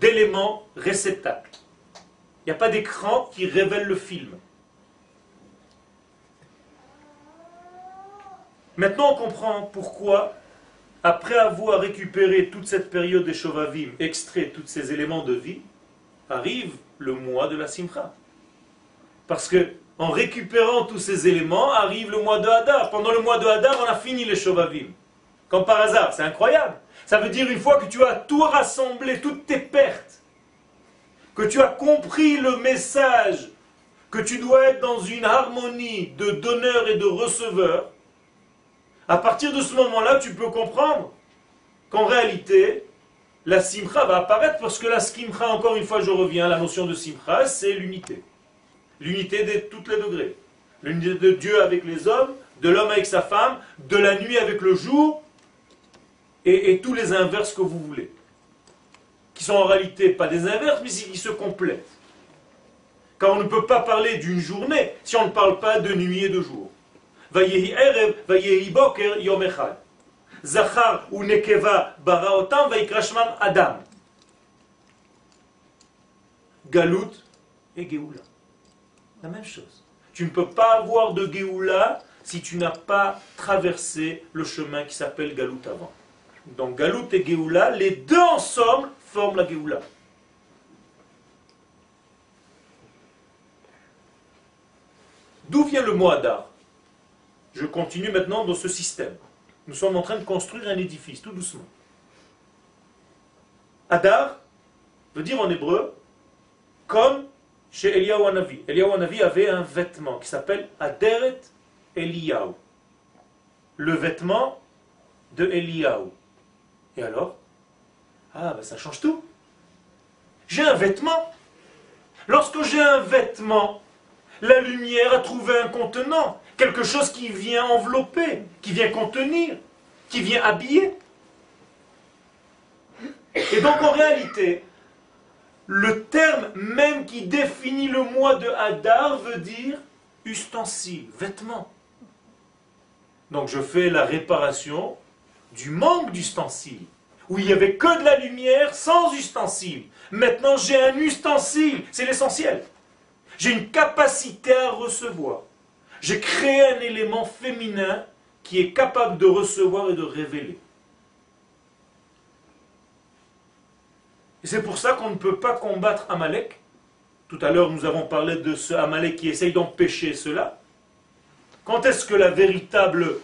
d'élément réceptacle. Il n'y a pas d'écran qui révèle le film. Maintenant, on comprend pourquoi après avoir récupéré toute cette période des Shovavim, extrait tous ces éléments de vie, arrive le mois de la Simcha. Parce que en récupérant tous ces éléments, arrive le mois de Hadar. Pendant le mois de Hadar, on a fini les Shovavim. Comme par hasard, c'est incroyable. Ça veut dire une fois que tu as tout rassemblé, toutes tes pertes, que tu as compris le message, que tu dois être dans une harmonie de donneur et de receveur, à partir de ce moment-là, tu peux comprendre qu'en réalité, la simcha va apparaître parce que la simcha, encore une fois, je reviens, la notion de simcha, c'est l'unité. L'unité de tous les degrés. L'unité de Dieu avec les hommes, de l'homme avec sa femme, de la nuit avec le jour, et, tous les inverses que vous voulez. Qui sont en réalité pas des inverses, mais qui se complètent. Car on ne peut pas parler d'une journée si on ne parle pas de nuit et de jour. Zachar ou nekeva baraotam, adam. Galout et Géoula. La même chose. Tu ne peux pas avoir de Géoula si tu n'as pas traversé le chemin qui s'appelle Galout avant. Donc Galout et Géoula, les deux ensemble forment la Géoula. D'où vient le mot Adar Je continue maintenant dans ce système. Nous sommes en train de construire un édifice, tout doucement. Adar veut dire en hébreu comme chez Eliyahu Hanavi. Eliyahu Hanavi avait un vêtement qui s'appelle Aderet Eliyahu. Le vêtement de Eliyahu. Et alors? Ah, ben ça change tout. J'ai un vêtement. Lorsque j'ai un vêtement, la lumière a trouvé un contenant, quelque chose qui vient envelopper, qui vient contenir, qui vient habiller. Et donc en réalité, le terme même qui définit le mois de Hadar veut dire ustensile, vêtement. Donc je fais la réparation du manque d'ustensiles, où il n'y avait que de la lumière sans ustensile. Maintenant j'ai un ustensile, c'est l'essentiel. J'ai une capacité à recevoir. J'ai créé un élément féminin qui est capable de recevoir et de révéler. Et c'est pour ça qu'on ne peut pas combattre Amalek. Tout à l'heure, nous avons parlé de ce Amalek qui essaye d'empêcher cela. Quand est-ce que la véritable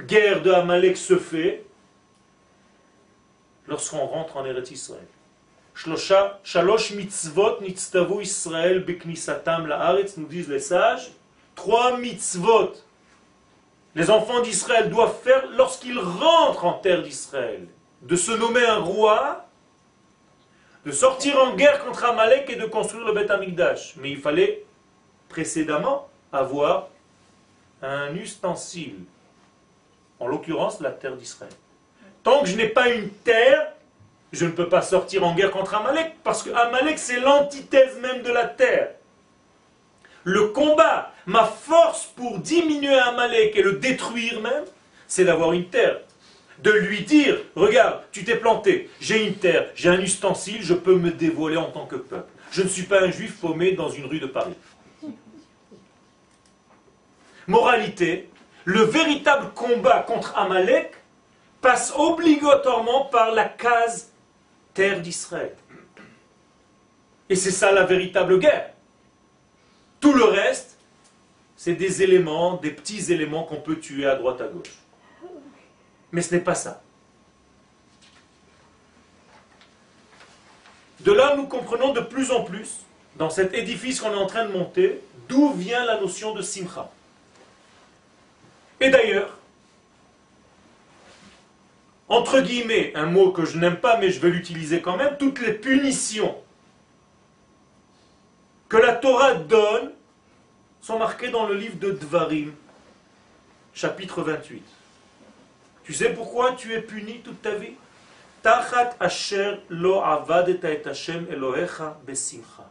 guerre de Amalek se fait? Lorsqu'on rentre en Eretz Israël. Shalosh mitzvot nitztavu Israël beknisatam la'aretz, nous disent les sages. Trois mitzvot. Les enfants d'Israël doivent faire lorsqu'ils rentrent en terre d'Israël. De se nommer un roi, de sortir en guerre contre Amalek et de construire le Beth Amikdash. Mais il fallait précédemment avoir un ustensile, en l'occurrence la terre d'Israël. Tant que je n'ai pas une terre, je ne peux pas sortir en guerre contre Amalek, parce que Amalek, c'est l'antithèse même de la terre. Le combat, ma force pour diminuer Amalek et le détruire même, c'est d'avoir une terre. De lui dire, regarde, tu t'es planté, j'ai une terre, j'ai un ustensile, je peux me dévoiler en tant que peuple. Je ne suis pas un juif paumé dans une rue de Paris. Moralité, le véritable combat contre Amalek passe obligatoirement par la case terre d'Israël. Et c'est ça la véritable guerre. Tout le reste, c'est des éléments, des petits éléments qu'on peut tuer à droite à gauche. Mais ce n'est pas ça. De là, nous comprenons de plus en plus, dans cet édifice qu'on est en train de monter, d'où vient la notion de simcha. Et d'ailleurs, entre guillemets, un mot que je n'aime pas mais je vais l'utiliser quand même, toutes les punitions que la Torah donne sont marquées dans le livre de Dvarim, chapitre 28. Tu sais pourquoi tu es puni toute ta vie? Tachat lo Elohecha besimcha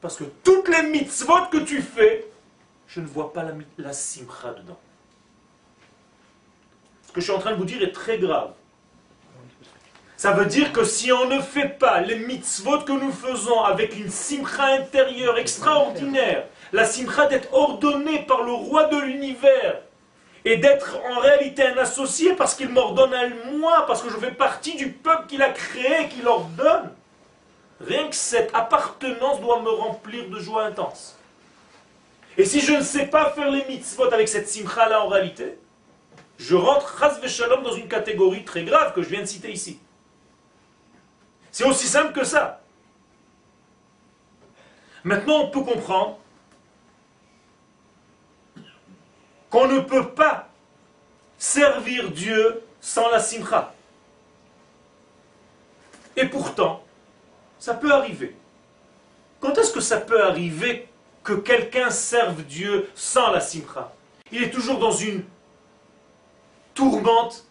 Parce que toutes les mitzvot que tu fais, je ne vois pas la, la simcha dedans. Ce que je suis en train de vous dire est très grave. Ça veut dire que si on ne fait pas les mitzvot que nous faisons avec une simcha intérieure extraordinaire, la simcha d'être ordonnée par le roi de l'univers et d'être en réalité un associé parce qu'il m'ordonne à moi, parce que je fais partie du peuple qu'il a créé, qu'il ordonne, rien que cette appartenance doit me remplir de joie intense. Et si je ne sais pas faire les mitzvot avec cette simcha là en réalité, je rentre chas shalom dans une catégorie très grave que je viens de citer ici. C'est aussi simple que ça. Maintenant, on peut comprendre qu'on ne peut pas servir Dieu sans la simcha. Et pourtant, ça peut arriver. Quand est-ce que ça peut arriver que quelqu'un serve Dieu sans la simcha? Il est toujours dans une tourmente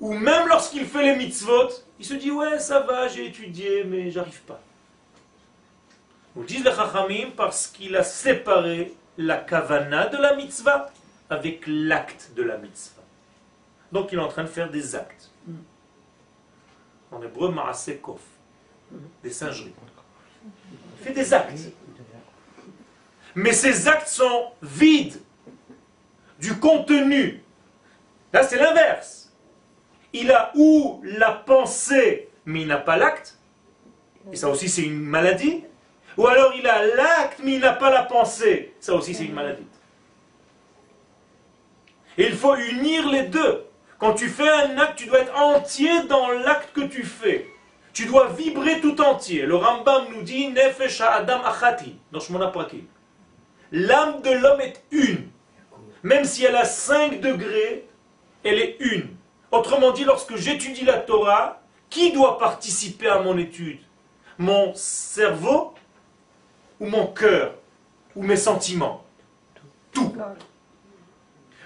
où même lorsqu'il fait les mitzvot, il se dit ouais ça va, j'ai étudié, mais j'arrive pas. On dit le Chachamim parce qu'il a séparé la kavana de la mitzvah avec l'acte de la mitzvah. Donc il est en train de faire des actes. En hébreu, ma'asekov, des singeries. Il fait des actes. Mais ces actes sont vides du contenu. Là, c'est l'inverse. Il a ou la pensée, mais il n'a pas l'acte. Et ça aussi, c'est une maladie. Ou alors il a l'acte, mais il n'a pas la pensée. Ça aussi, c'est une maladie. Et il faut unir les deux. Quand tu fais un acte, tu dois être entier dans l'acte que tu fais. Tu dois vibrer tout entier. Le Rambam nous dit Nefesh Adam Achati dans L'âme de l'homme est une. Même si elle a 5 degrés, elle est une. Autrement dit, lorsque j'étudie la Torah, qui doit participer à mon étude? Mon cerveau ou mon cœur ou mes sentiments? Tout.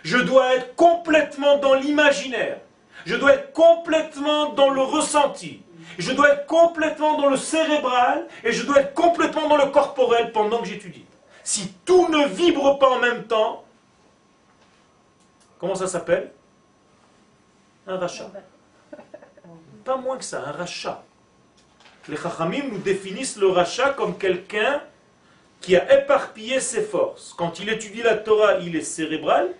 Je dois être complètement dans l'imaginaire. Je dois être complètement dans le ressenti. Je dois être complètement dans le cérébral et je dois être complètement dans le corporel pendant que j'étudie. Si tout ne vibre pas en même temps, comment ça s'appelle? Un rachat. Pas moins que ça, un rachat. Les chachamim nous définissent le rachat comme quelqu'un qui a éparpillé ses forces. Quand il étudie la Torah, il est cérébral,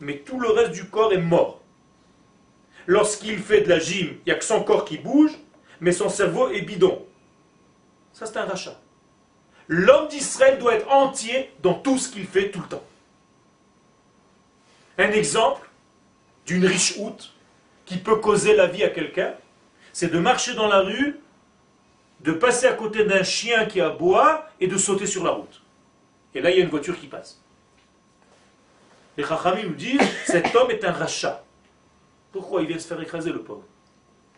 mais tout le reste du corps est mort. Lorsqu'il fait de la gym, il n'y a que son corps qui bouge, mais son cerveau est bidon. Ça, c'est un rachat. L'homme d'Israël doit être entier dans tout ce qu'il fait tout le temps. Un exemple d'une riche houte qui peut causer la vie à quelqu'un, c'est de marcher dans la rue de passer à côté d'un chien qui aboie et de sauter sur la route. Et là, il y a une voiture qui passe. Les Chachamim nous disent *coughs* cet homme est un rachat. Pourquoi il vient se faire écraser le pauvre?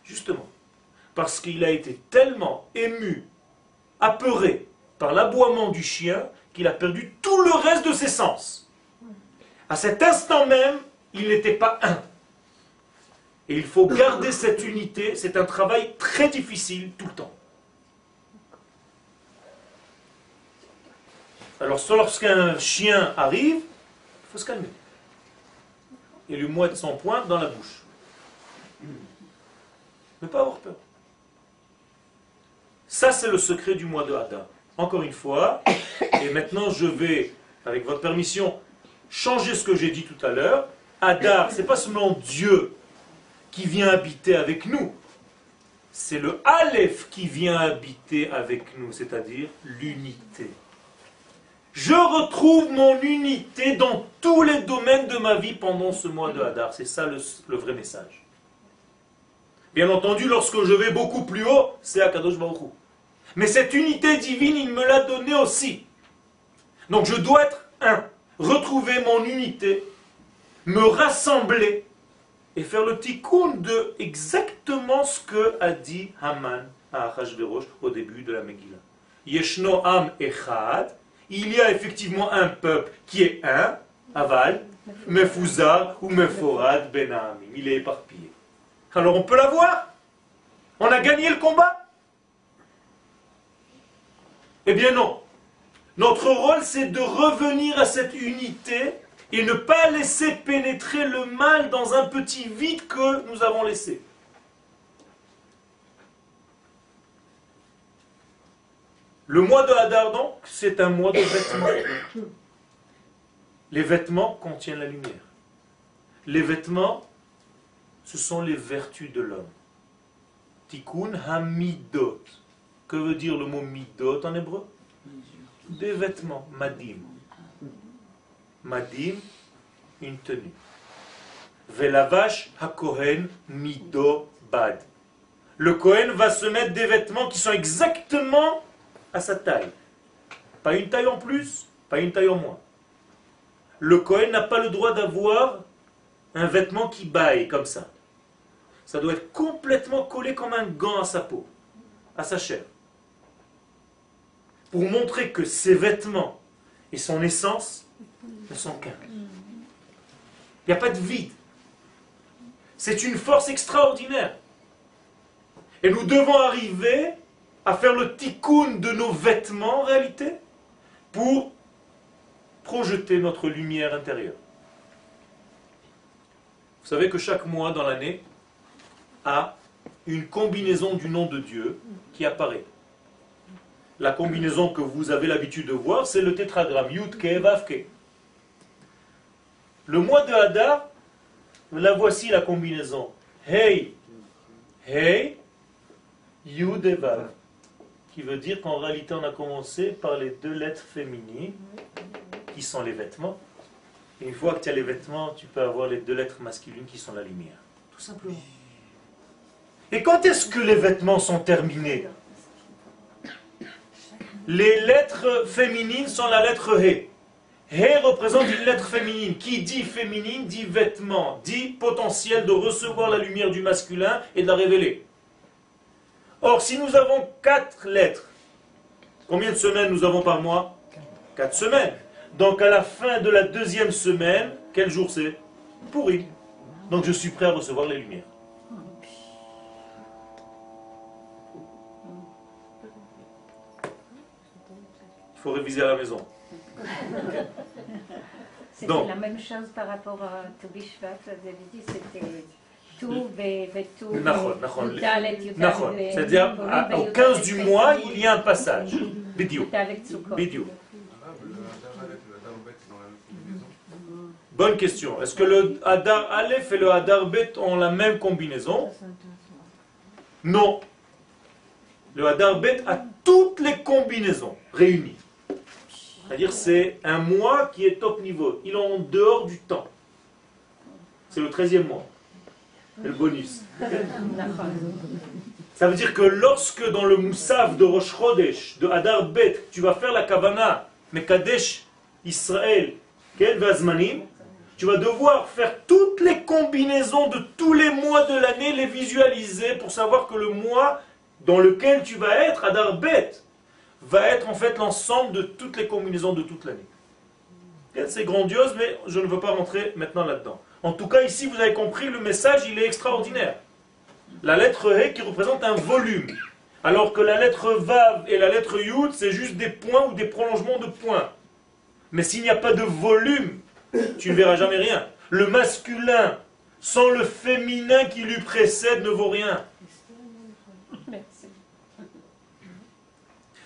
Justement, parce qu'il a été tellement ému, apeuré par l'aboiement du chien, qu'il a perdu tout le reste de ses sens. À cet instant même, il n'était pas un. Et il faut garder cette unité, c'est un travail très difficile tout le temps. Alors, lorsqu'un chien arrive, il faut se calmer. Et lui moite son poing dans la bouche. Ne pas avoir peur. Ça, c'est le secret du mois de Hadar. Encore une fois, et maintenant je vais, avec votre permission, changer ce que j'ai dit tout à l'heure. Hadar, c'est pas seulement Dieu qui vient habiter avec nous, c'est le Aleph qui vient habiter avec nous, c'est-à-dire l'unité. Je retrouve mon unité dans tous les domaines de ma vie pendant ce mois de Hadar. C'est ça le, vrai message. Bien entendu, lorsque je vais beaucoup plus haut, c'est Akadosh Baruch Mais cette unité divine, il me l'a donnée aussi. Donc je dois être un, retrouver mon unité, me rassembler et faire le tikkun de exactement ce que a dit Haman à Achashverosh au début de la Megillah. Yeshno am echad, il y a effectivement un peuple qui est un, Aval, Mefouza ou Meforad Ben Il est éparpillé. Alors on peut l'avoir On a gagné le combat Eh bien non. Notre rôle, c'est de revenir à cette unité et ne pas laisser pénétrer le mal dans un petit vide que nous avons laissé. Le mois de Hadar, donc, c'est un mois de vêtements. Les vêtements contiennent la lumière. Les vêtements, ce sont les vertus de l'homme. Tikkun hamidot. Que veut dire le mot midot en hébreu? Des vêtements, madim. Madim, une tenue. Velavash hakohen mido bad. Le Kohen va se mettre des vêtements qui sont exactement à sa taille. Pas une taille en plus, pas une taille en moins. Le Kohen n'a pas le droit d'avoir un vêtement qui baille comme ça. Ça doit être complètement collé comme un gant à sa peau, à sa chair. Pour montrer que ses vêtements et son essence Il n'y a pas de vide. C'est une force extraordinaire. Et nous devons arriver à faire le tikkun de nos vêtements en réalité pour projeter notre lumière intérieure. Vous savez que chaque mois dans l'année a une combinaison du nom de Dieu qui apparaît. La combinaison que vous avez l'habitude de voir, c'est le tétragramme Yud Ke Vav Ke. Le mois de Hadar, la voici la combinaison. Hey, hey, Yud et Vav. Qui veut dire qu'en réalité, on a commencé par les deux lettres féminines, qui sont les vêtements. Et une fois que tu as les vêtements, tu peux avoir les deux lettres masculines qui sont la lumière. Tout simplement. Et quand est-ce que les vêtements sont terminés? Les lettres féminines sont la lettre He. He représente une lettre féminine. Qui dit féminine dit vêtement, dit potentiel de recevoir la lumière du masculin et de la révéler. Or, si nous avons quatre lettres, combien de semaines nous avons par mois? Quatre semaines. Donc à la fin de la deuxième semaine, quel jour c'est? Pourri. Donc je suis prêt à recevoir les lumières. Il faut réviser à la maison. *laughs* C'était la même chose par rapport à Tobi Shvat, vous avez dit, c'était tout et tout. C'est-à-dire, au 15 du mois, il y a un passage. Bidio. Bidio. Bonne question. Est-ce que le Hadar Aleph et le Hadar Bet ont la même combinaison? Non. Le Hadar Bet a toutes les combinaisons réunies. C'est-à-dire c'est un mois qui est top niveau. Il est en dehors du temps. C'est le 13e mois. le bonus. *laughs* Ça veut dire que lorsque dans le Moussaf de Rosh Chodesh, de Hadar Bet, tu vas faire la Kavana, mais Kadesh Israël, quel Vazmanim, tu vas devoir faire toutes les combinaisons de tous les mois de l'année, les visualiser pour savoir que le mois dans lequel tu vas être, Adar Bet, va être en fait l'ensemble de toutes les combinaisons de toute l'année. C'est grandiose, mais je ne veux pas rentrer maintenant là-dedans. En tout cas, ici, vous avez compris, le message, il est extraordinaire. La lettre He qui représente un volume. Alors que la lettre Vav et la lettre Yud, c'est juste des points ou des prolongements de points. Mais s'il n'y a pas de volume, tu ne verras jamais rien. Le masculin sans le féminin qui lui précède ne vaut rien.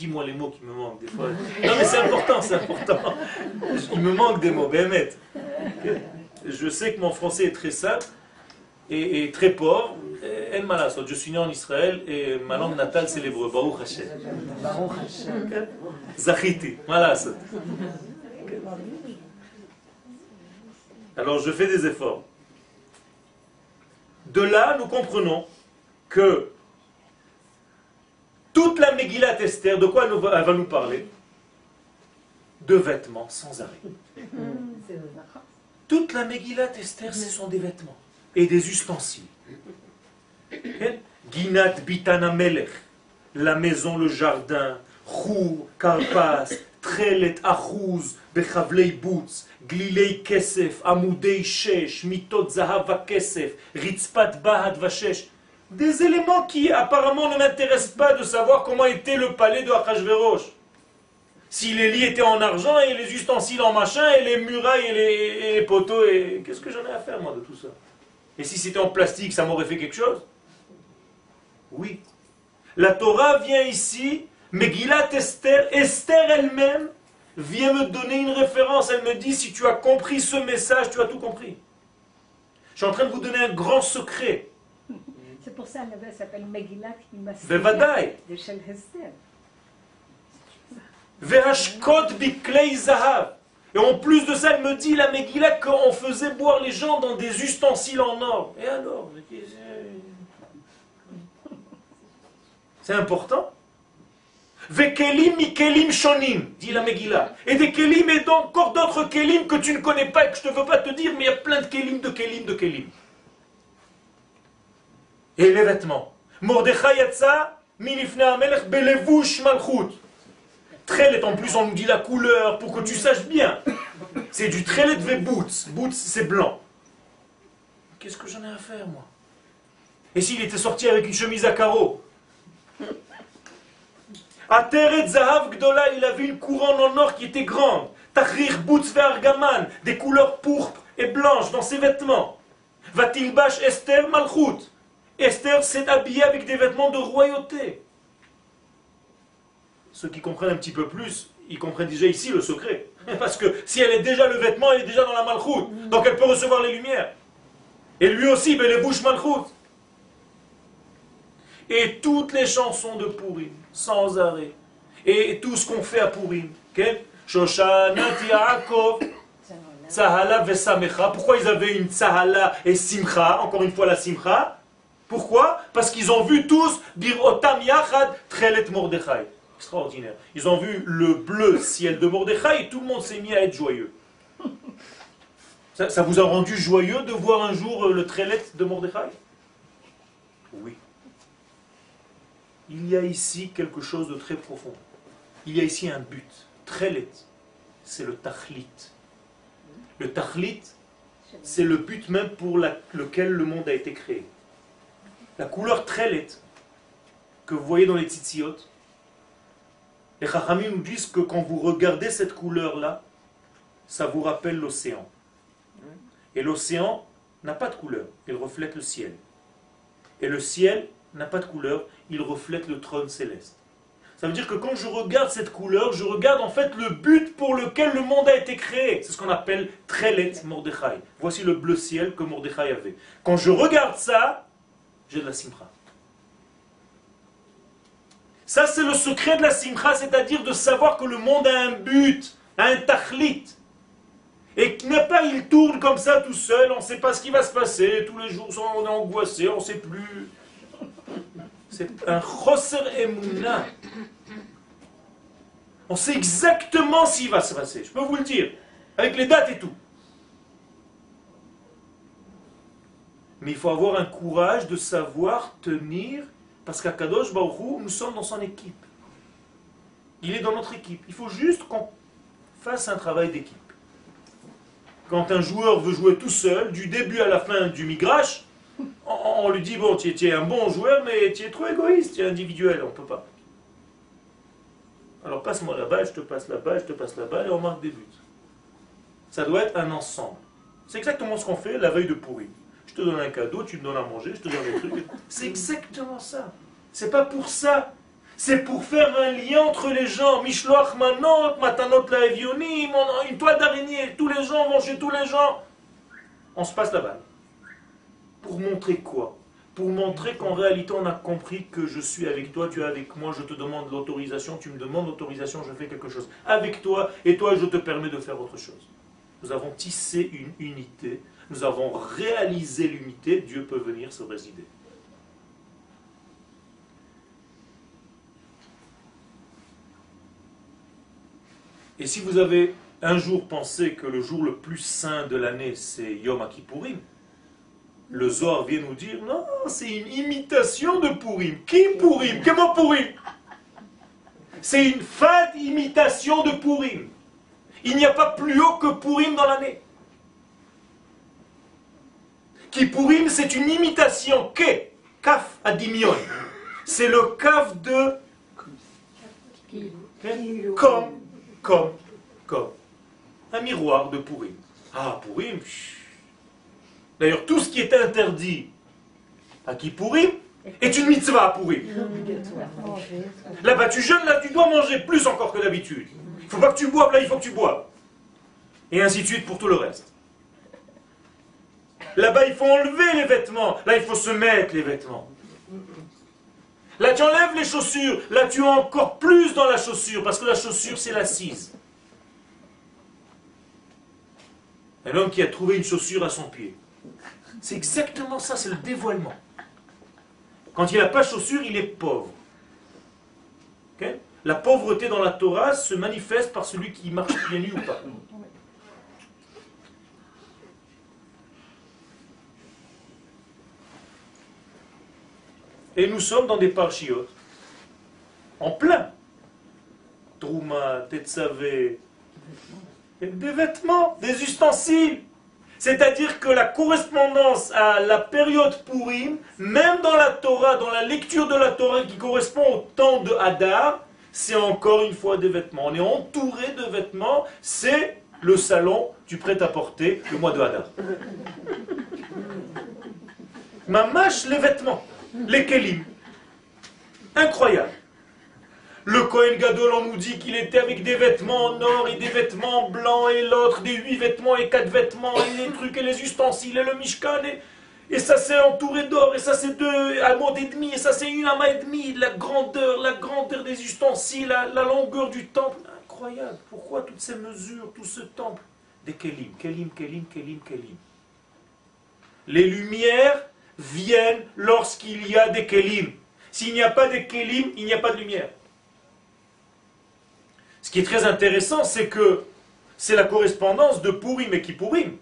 Dis-moi les mots qui me manquent des fois. *laughs* Non mais c'est important, c'est important. Il me manque des mots, Bémet. Je sais que mon français est très simple et, très pauvre. Je suis né en Israël et ma langue natale c'est l'hébreu. Baruch Hashem. Zachiti. Alors je fais des efforts. De là, nous comprenons que toute la Megillat Esther, de quoi elle va nous parler De vêtements sans arrêt. *laughs* Toute la Megillat Esther, ce sont des vêtements et des ustensiles. Ginat Bitana Melech, la maison, le jardin, Chou, Karpas, Trelet Achuz, Bechavlei Butz, Glilei Kesef, Amudei Shesh, Mitot Zahav Kesef, Ritzpat Bahad Vashesh. Des éléments qui apparemment ne m'intéressent pas de savoir comment était le palais de Achashverosh. Si les lits étaient en argent et les ustensiles en machin et les murailles et les, et les poteaux, et qu'est-ce que j'en ai à faire moi de tout ça? Et si c'était en plastique, ça m'aurait fait quelque chose? Oui. La Torah vient ici, Megillat Esther, Esther elle-même vient me donner une référence. Elle me dit, si tu as compris ce message, tu as tout compris. Je suis en train de vous donner un grand secret. C'est pour ça qu'elle s'appelle Megillat Bevadaï. de Shel Esther. Vehashkot biklei zahav. Et en plus de ça, elle me dit, la Megillah, qu'on faisait boire les gens dans des ustensiles en or. Et alors C'est? Important. Vekelim mikelim shonim, dit la Megillah. Et des kelim et encore d'autres kelim que tu ne connais pas et que je ne veux pas te dire, mais il y a plein de kelim, de kelim, de kelim. Et les vêtements. Mordechai yatsa, milifne amelech belevush malchut. Trelet, en plus, on nous dit la couleur pour que tu saches bien. C'est du trelet de boots. Boots, c'est blanc. Qu'est-ce que j'en ai à faire, moi? Et s'il était sorti avec une chemise à carreaux? Ateret Zahav Gdola, il avait une couronne en or qui était grande. Tahrir Boots Argaman, des couleurs pourpres et blanches dans ses vêtements. Vatilbash Esther Malchut. Esther s'est habillée avec des vêtements de royauté. Ceux qui comprennent un petit peu plus, ils comprennent déjà ici le secret. *laughs* Parce que si elle est déjà le vêtement, elle est déjà dans la malchoute. Donc elle peut recevoir les lumières. Et lui aussi, ben, les bouches malchoute. Et toutes les chansons de Purim, sans arrêt. Et tout ce qu'on fait à. Tsahala Vesamecha. Pourquoi ils avaient une Tsahala et Simcha? Encore une fois la Simcha. Pourquoi? Parce qu'ils ont vu tous Birotam Yachad Trelet Mordechai. Extraordinaire. Ils ont vu le bleu ciel de Mordechai et tout le monde s'est mis à être joyeux. *laughs* Ça, vous a rendu joyeux de voir un jour le Trelet de Mordechai? Oui. Il y a ici quelque chose de très profond. Il y a ici un but. Trelet, c'est le tachlit. Le tachlit, c'est le but même pour lequel le monde a été créé. La couleur trelet que vous voyez dans les tzitzit, les Chachamim nous disent que quand vous regardez cette couleur-là, ça vous rappelle l'océan. Et l'océan n'a pas de couleur, il reflète le ciel. Et le ciel n'a pas de couleur, il reflète le trône céleste. Ça veut dire que quand je regarde cette couleur, je regarde en fait le but pour lequel le monde a été créé. C'est ce qu'on appelle Trelet Mordechai. Voici le bleu ciel que Mordechai avait. Quand je regarde ça, j'ai de la simcha. Ça, c'est le secret de la simcha, c'est-à-dire de savoir que le monde a un but, un tachlit. Et qu'il n'est pas, il tourne comme ça tout seul, on ne sait pas ce qui va se passer, tous les jours on est angoissé, on ne sait plus. C'est un choser emuna. On sait exactement ce qui va se passer, je peux vous le dire, avec les dates et tout. Mais il faut avoir un courage de savoir tenir parce qu'à Kadosh Baruchou, nous sommes dans son équipe. Il est dans notre équipe. Il faut juste qu'on fasse un travail d'équipe. Quand un joueur veut jouer tout seul, du début à la fin du migrache, on, lui dit Bon, tu es, un bon joueur, mais tu es trop égoïste, tu es individuel, on ne peut pas. Alors passe-moi la balle, je te passe la balle, je te passe la balle, et on marque des buts. Ça doit être un ensemble. C'est exactement ce qu'on fait la veille de pourri. Je te donne un cadeau, tu me donnes à manger, je te donne des trucs. *laughs* C'est exactement ça. C'est pas pour ça. C'est pour faire un lien entre les gens. Mishloach manot, matanot la une toile d'araignée. Tous les gens vont chez tous les gens. On se passe la balle. Pour montrer quoi? Pour montrer qu'en réalité on a compris que je suis avec toi, tu es avec moi, je te demande l'autorisation, tu me demandes l'autorisation, je fais quelque chose avec toi, et toi je te permets de faire autre chose. Nous avons tissé une unité nous avons réalisé l'unité, Dieu peut venir se résider. Et si vous avez un jour pensé que le jour le plus saint de l'année, c'est Yom Kippourim, le Zohar vient nous dire, non, c'est une imitation de Purim. Qui Purim? Comment Purim? C'est une fade imitation de Purim. Il n'y a pas plus haut que Purim dans l'année. Kippourim, c'est une imitation. Ke, kaf adimion. C'est le kaf de. Comme, comme, comme. Un miroir de Pourim. Ah, Pourim. D'ailleurs, tout ce qui est interdit à Kippourim est une mitzvah à pourrir. Là-bas, tu jeûnes, là, tu dois manger plus encore que d'habitude. Il faut pas que tu boives, là, il faut que tu boives. Et ainsi de suite pour tout le reste. Là-bas, il faut enlever les vêtements. Là, il faut se mettre les vêtements. Là, tu enlèves les chaussures. Là, tu es encore plus dans la chaussure, parce que la chaussure, c'est l'assise. Un homme qui a trouvé une chaussure à son pied. C'est exactement ça, c'est le dévoilement. Quand il n'a pas de chaussure, il est pauvre. la pauvreté dans la Torah se manifeste par celui qui marche pieds nus ou pas. Et nous sommes dans des parchiotes, en plein. Trouma, Tetsavé, des vêtements, des ustensiles. C'est-à-dire que la correspondance à la période Purim, même dans la Torah, dans la lecture de la Torah qui correspond au temps de Hadar, c'est encore une fois des vêtements. On est entouré de vêtements, c'est le salon du prêt-à-porter le mois de Hadar. Mamache les vêtements, les kelim. Incroyable. Le Kohen Gadol, on nous dit qu'il était avec des vêtements en or et des vêtements blancs et l'autre des huit vêtements et quatre vêtements et les trucs et les ustensiles et le Mishkan et, ça c'est entouré d'or et ça c'est deux amours et demi et ça c'est une amas et demi, la grandeur, la grandeur des ustensiles, la, longueur du temple. Incroyable. Pourquoi toutes ces mesures, tout ce temple? Des Kelim, Kelim, Kelim, Kelim, Kelim. Les lumières viennent lorsqu'il y a des Kelim. S'il n'y a pas de Kelim, il n'y a pas de lumière. Ce qui est très intéressant, c'est que c'est la correspondance de Purim et Kippourim.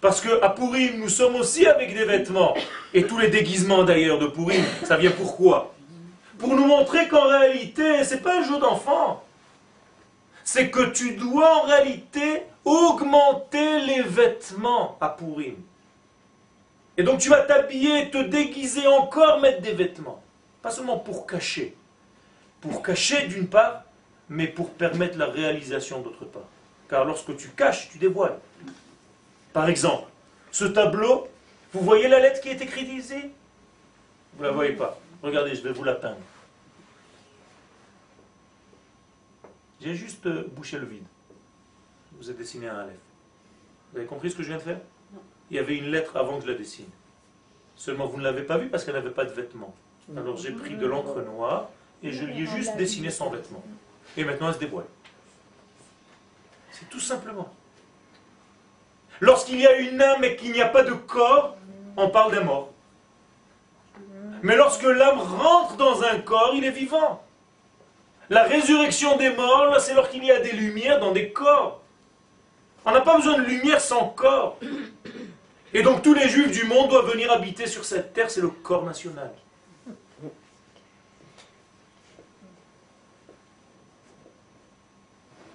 Parce que à Purim, nous sommes aussi avec des vêtements. Et tous les déguisements d'ailleurs de Purim, ça vient pourquoi? Pour nous montrer qu'en réalité, ce n'est pas un jeu d'enfant. C'est que tu dois en réalité augmenter les vêtements à Purim. Et donc tu vas t'habiller, te déguiser encore, mettre des vêtements. Pas seulement pour cacher. Pour cacher d'une part, mais pour permettre la réalisation d'autre part. Car lorsque tu caches, tu dévoiles. Par exemple, ce tableau, vous voyez la lettre qui est écrite ici Vous ne la voyez pas. Regardez, je vais vous la peindre. J'ai juste euh, bouché le vide. vous ai dessiné un Aleph. Vous avez compris ce que je viens de faire? Il y avait une lettre avant que je la dessine. Seulement, vous ne l'avez pas vue parce qu'elle n'avait pas de vêtements. Alors j'ai pris de l'encre noire et je lui ai juste dessiné son vêtement. Et maintenant, elle se dévoile. C'est tout simplement. Lorsqu'il y a une âme et qu'il n'y a pas de corps, on parle d'un mort. Mais lorsque l'âme rentre dans un corps, il est vivant. La résurrection des morts, c'est lorsqu'il y a des lumières dans des corps. On n'a pas besoin de lumière sans corps. Et donc tous les juifs du monde doivent venir habiter sur cette terre, c'est le corps national.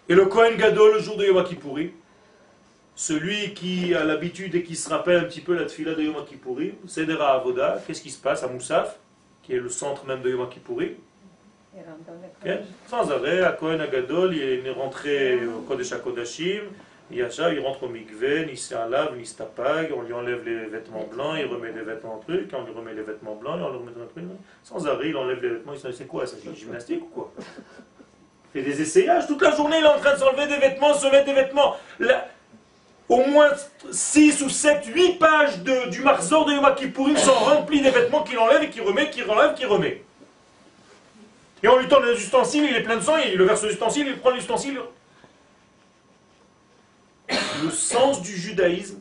Et le Kohen Gadol, le jour de Yom Kippourim, celui qui a l'habitude et qui se rappelle un petit peu la tfila de Yom Kippourim, Sedera Avoda, qu'est-ce qui se passe à Moussaf, qui est le centre même de Yom Kippourim Sans arrêt, à Kohen Gadol, il est rentré au Kodesh HaKodashim, il il rentre au mikveh, il lave, il tapag, on lui enlève les vêtements blancs, il remet les vêtements trucs, on lui remet les vêtements blancs, on lui remet les vêtements Sans arrêt, il enlève les vêtements, il c'est quoi ça, c'est gymnastique ou quoi? Fait des essayages. Toute la journée, il est en train de s'enlever des vêtements, se mettre des vêtements. au moins 6 ou 7, 8 pages de, du Marzor de Yom Kippourim sont remplies des vêtements qu'il enlève et qu'il remet, qu'il enlève, qu'il remet. Et on lui tend les ustensiles, il est plein de sang, il le verse les ustensiles, il prend les ustensiles. Le sens du judaïsme,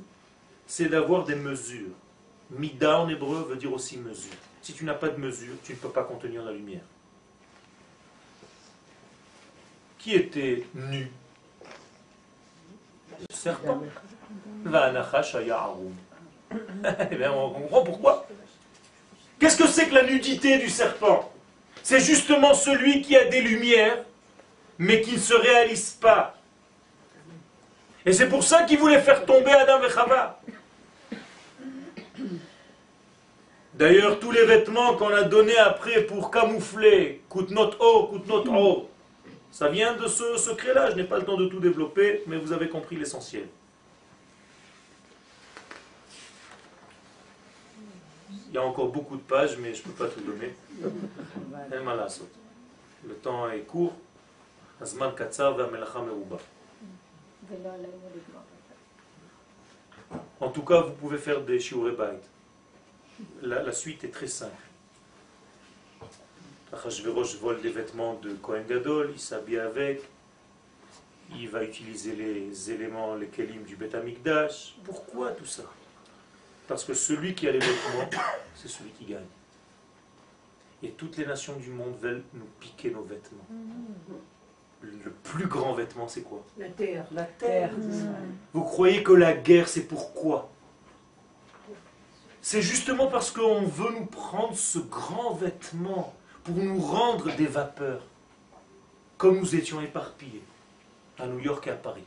c'est d'avoir des mesures. Mida en hébreu veut dire aussi mesure. Si tu n'as pas de mesure, tu ne peux pas contenir la lumière. qui était nu Le serpent. *laughs* Eh bien, on comprend pourquoi. Qu'est-ce que c'est que la nudité du serpent? C'est justement celui qui a des lumières, mais qui ne se réalise pas. Et c'est pour ça qu'il voulait faire tomber Adam et Chava. D'ailleurs, tous les vêtements qu'on a donnés après pour camoufler, coûte notre eau, coûte notre eau, ça vient de ce secret-là. Je n'ai pas le temps de tout développer, mais vous avez compris l'essentiel. Il y a encore beaucoup de pages, mais je ne peux pas tout donner. *laughs* Le temps est court. En tout cas, vous pouvez faire des shiurei la, la suite est très simple. Achashverosh vole des vêtements de Kohen Gadol, il s'habille avec, il va utiliser les éléments, les kelim du Beth Amikdash. Pourquoi tout ça? Parce que celui qui a les vêtements, c'est celui qui gagne. Et toutes les nations du monde veulent nous piquer nos vêtements. Le plus grand vêtement, c'est quoi? La terre. La terre. Vous croyez que la guerre, c'est pourquoi? C'est justement parce qu'on veut nous prendre ce grand vêtement pour nous rendre des vapeurs, comme nous étions éparpillés à New York et à Paris.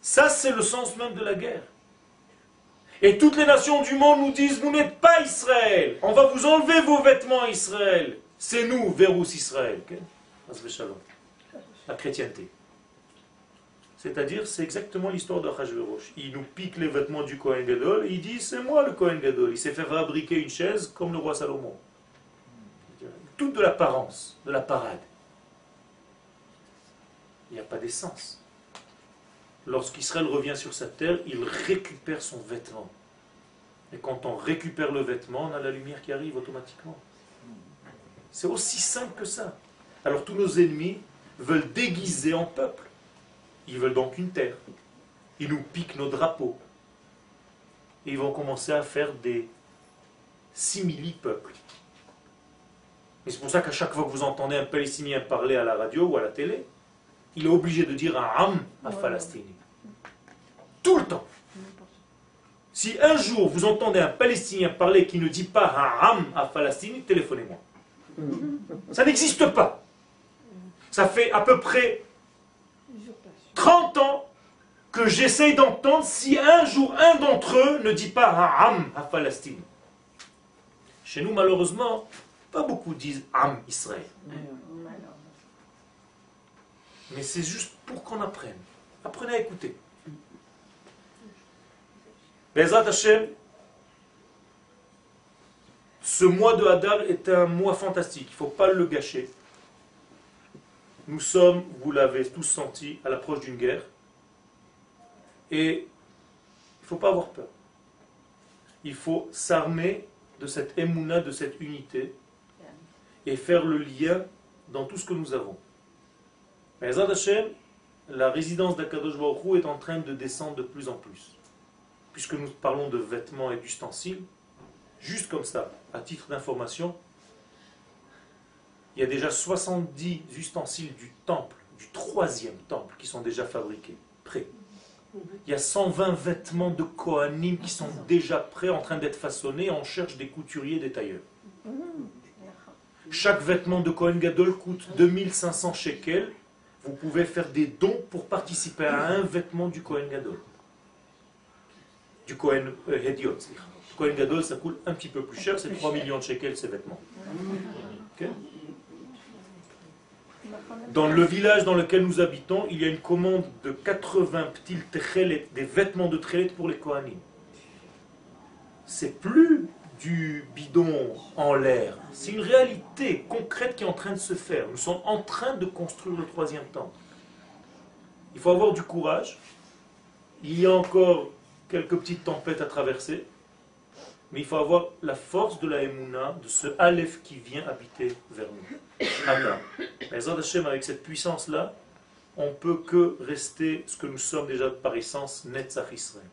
Ça, c'est le sens même de la guerre. Et toutes les nations du monde nous disent, vous n'êtes pas Israël. On va vous enlever vos vêtements, Israël. C'est nous, Vérus Israël. La chrétienté. C'est-à-dire, c'est exactement l'histoire de Hachverosh. Il nous pique les vêtements du Kohen Gadol et il dit c'est moi le Kohen Gadol. Il s'est fait fabriquer une chaise comme le roi Salomon. Toute de l'apparence, de la parade. Il n'y a pas d'essence. Lorsqu'Israël revient sur sa terre, il récupère son vêtement. Et quand on récupère le vêtement, on a la lumière qui arrive automatiquement. C'est aussi simple que ça. Alors tous nos ennemis veulent déguiser en peuple. Ils veulent donc une terre. Ils nous piquent nos drapeaux. Et ils vont commencer à faire des simili-peuples. Et c'est pour ça qu'à chaque fois que vous entendez un Palestinien parler à la radio ou à la télé, il est obligé de dire un Am à Palestine. Tout le temps. Si un jour vous entendez un Palestinien parler qui ne dit pas un Am à Palestine, téléphonez-moi. Ça n'existe pas. Ça fait à peu près 30 ans que j'essaye d'entendre si un jour un d'entre eux ne dit pas Am à Palestine. Chez nous, malheureusement, pas beaucoup disent Am Israël. Mais c'est juste pour qu'on apprenne. Apprenez à écouter. Bezat Hashem, ce mois de Hadar est un mois fantastique. Il ne faut pas le gâcher. Nous sommes, vous l'avez tous senti, à l'approche d'une guerre. Et il ne faut pas avoir peur. Il faut s'armer de cette émouna, de cette unité, et faire le lien dans tout ce que nous avons. Mais Hashem, la résidence d'Akadosh Baruch est en train de descendre de plus en plus. Puisque nous parlons de vêtements et d'ustensiles, juste comme ça, à titre d'information, il y a déjà 70 ustensiles du temple, du troisième temple, qui sont déjà fabriqués, prêts. Il y a 120 vêtements de Kohanim qui sont déjà prêts, en train d'être façonnés. On cherche des couturiers, des tailleurs. Chaque vêtement de Kohen Gadol coûte 2500 shekels. Vous pouvez faire des dons pour participer à un vêtement du Kohen Gadol. Du Kohen euh, Hediot. Kohen Gadol, ça coûte un petit peu plus cher, c'est 3 millions de shekels ces vêtements. Dans le village dans lequel nous habitons, il y a une commande de 80 petits tchelet, des vêtements de tchelet pour les Kohanim. C'est plus du bidon en l'air. C'est une réalité concrète qui est en train de se faire. Nous sommes en train de construire le troisième temple. Il faut avoir du courage. Il y a encore quelques petites tempêtes à traverser. Mais il faut avoir la force de la Emouna, de ce Aleph qui vient habiter vers nous. Allah. avec cette puissance-là, on peut que rester ce que nous sommes déjà par essence, Netzach Israël.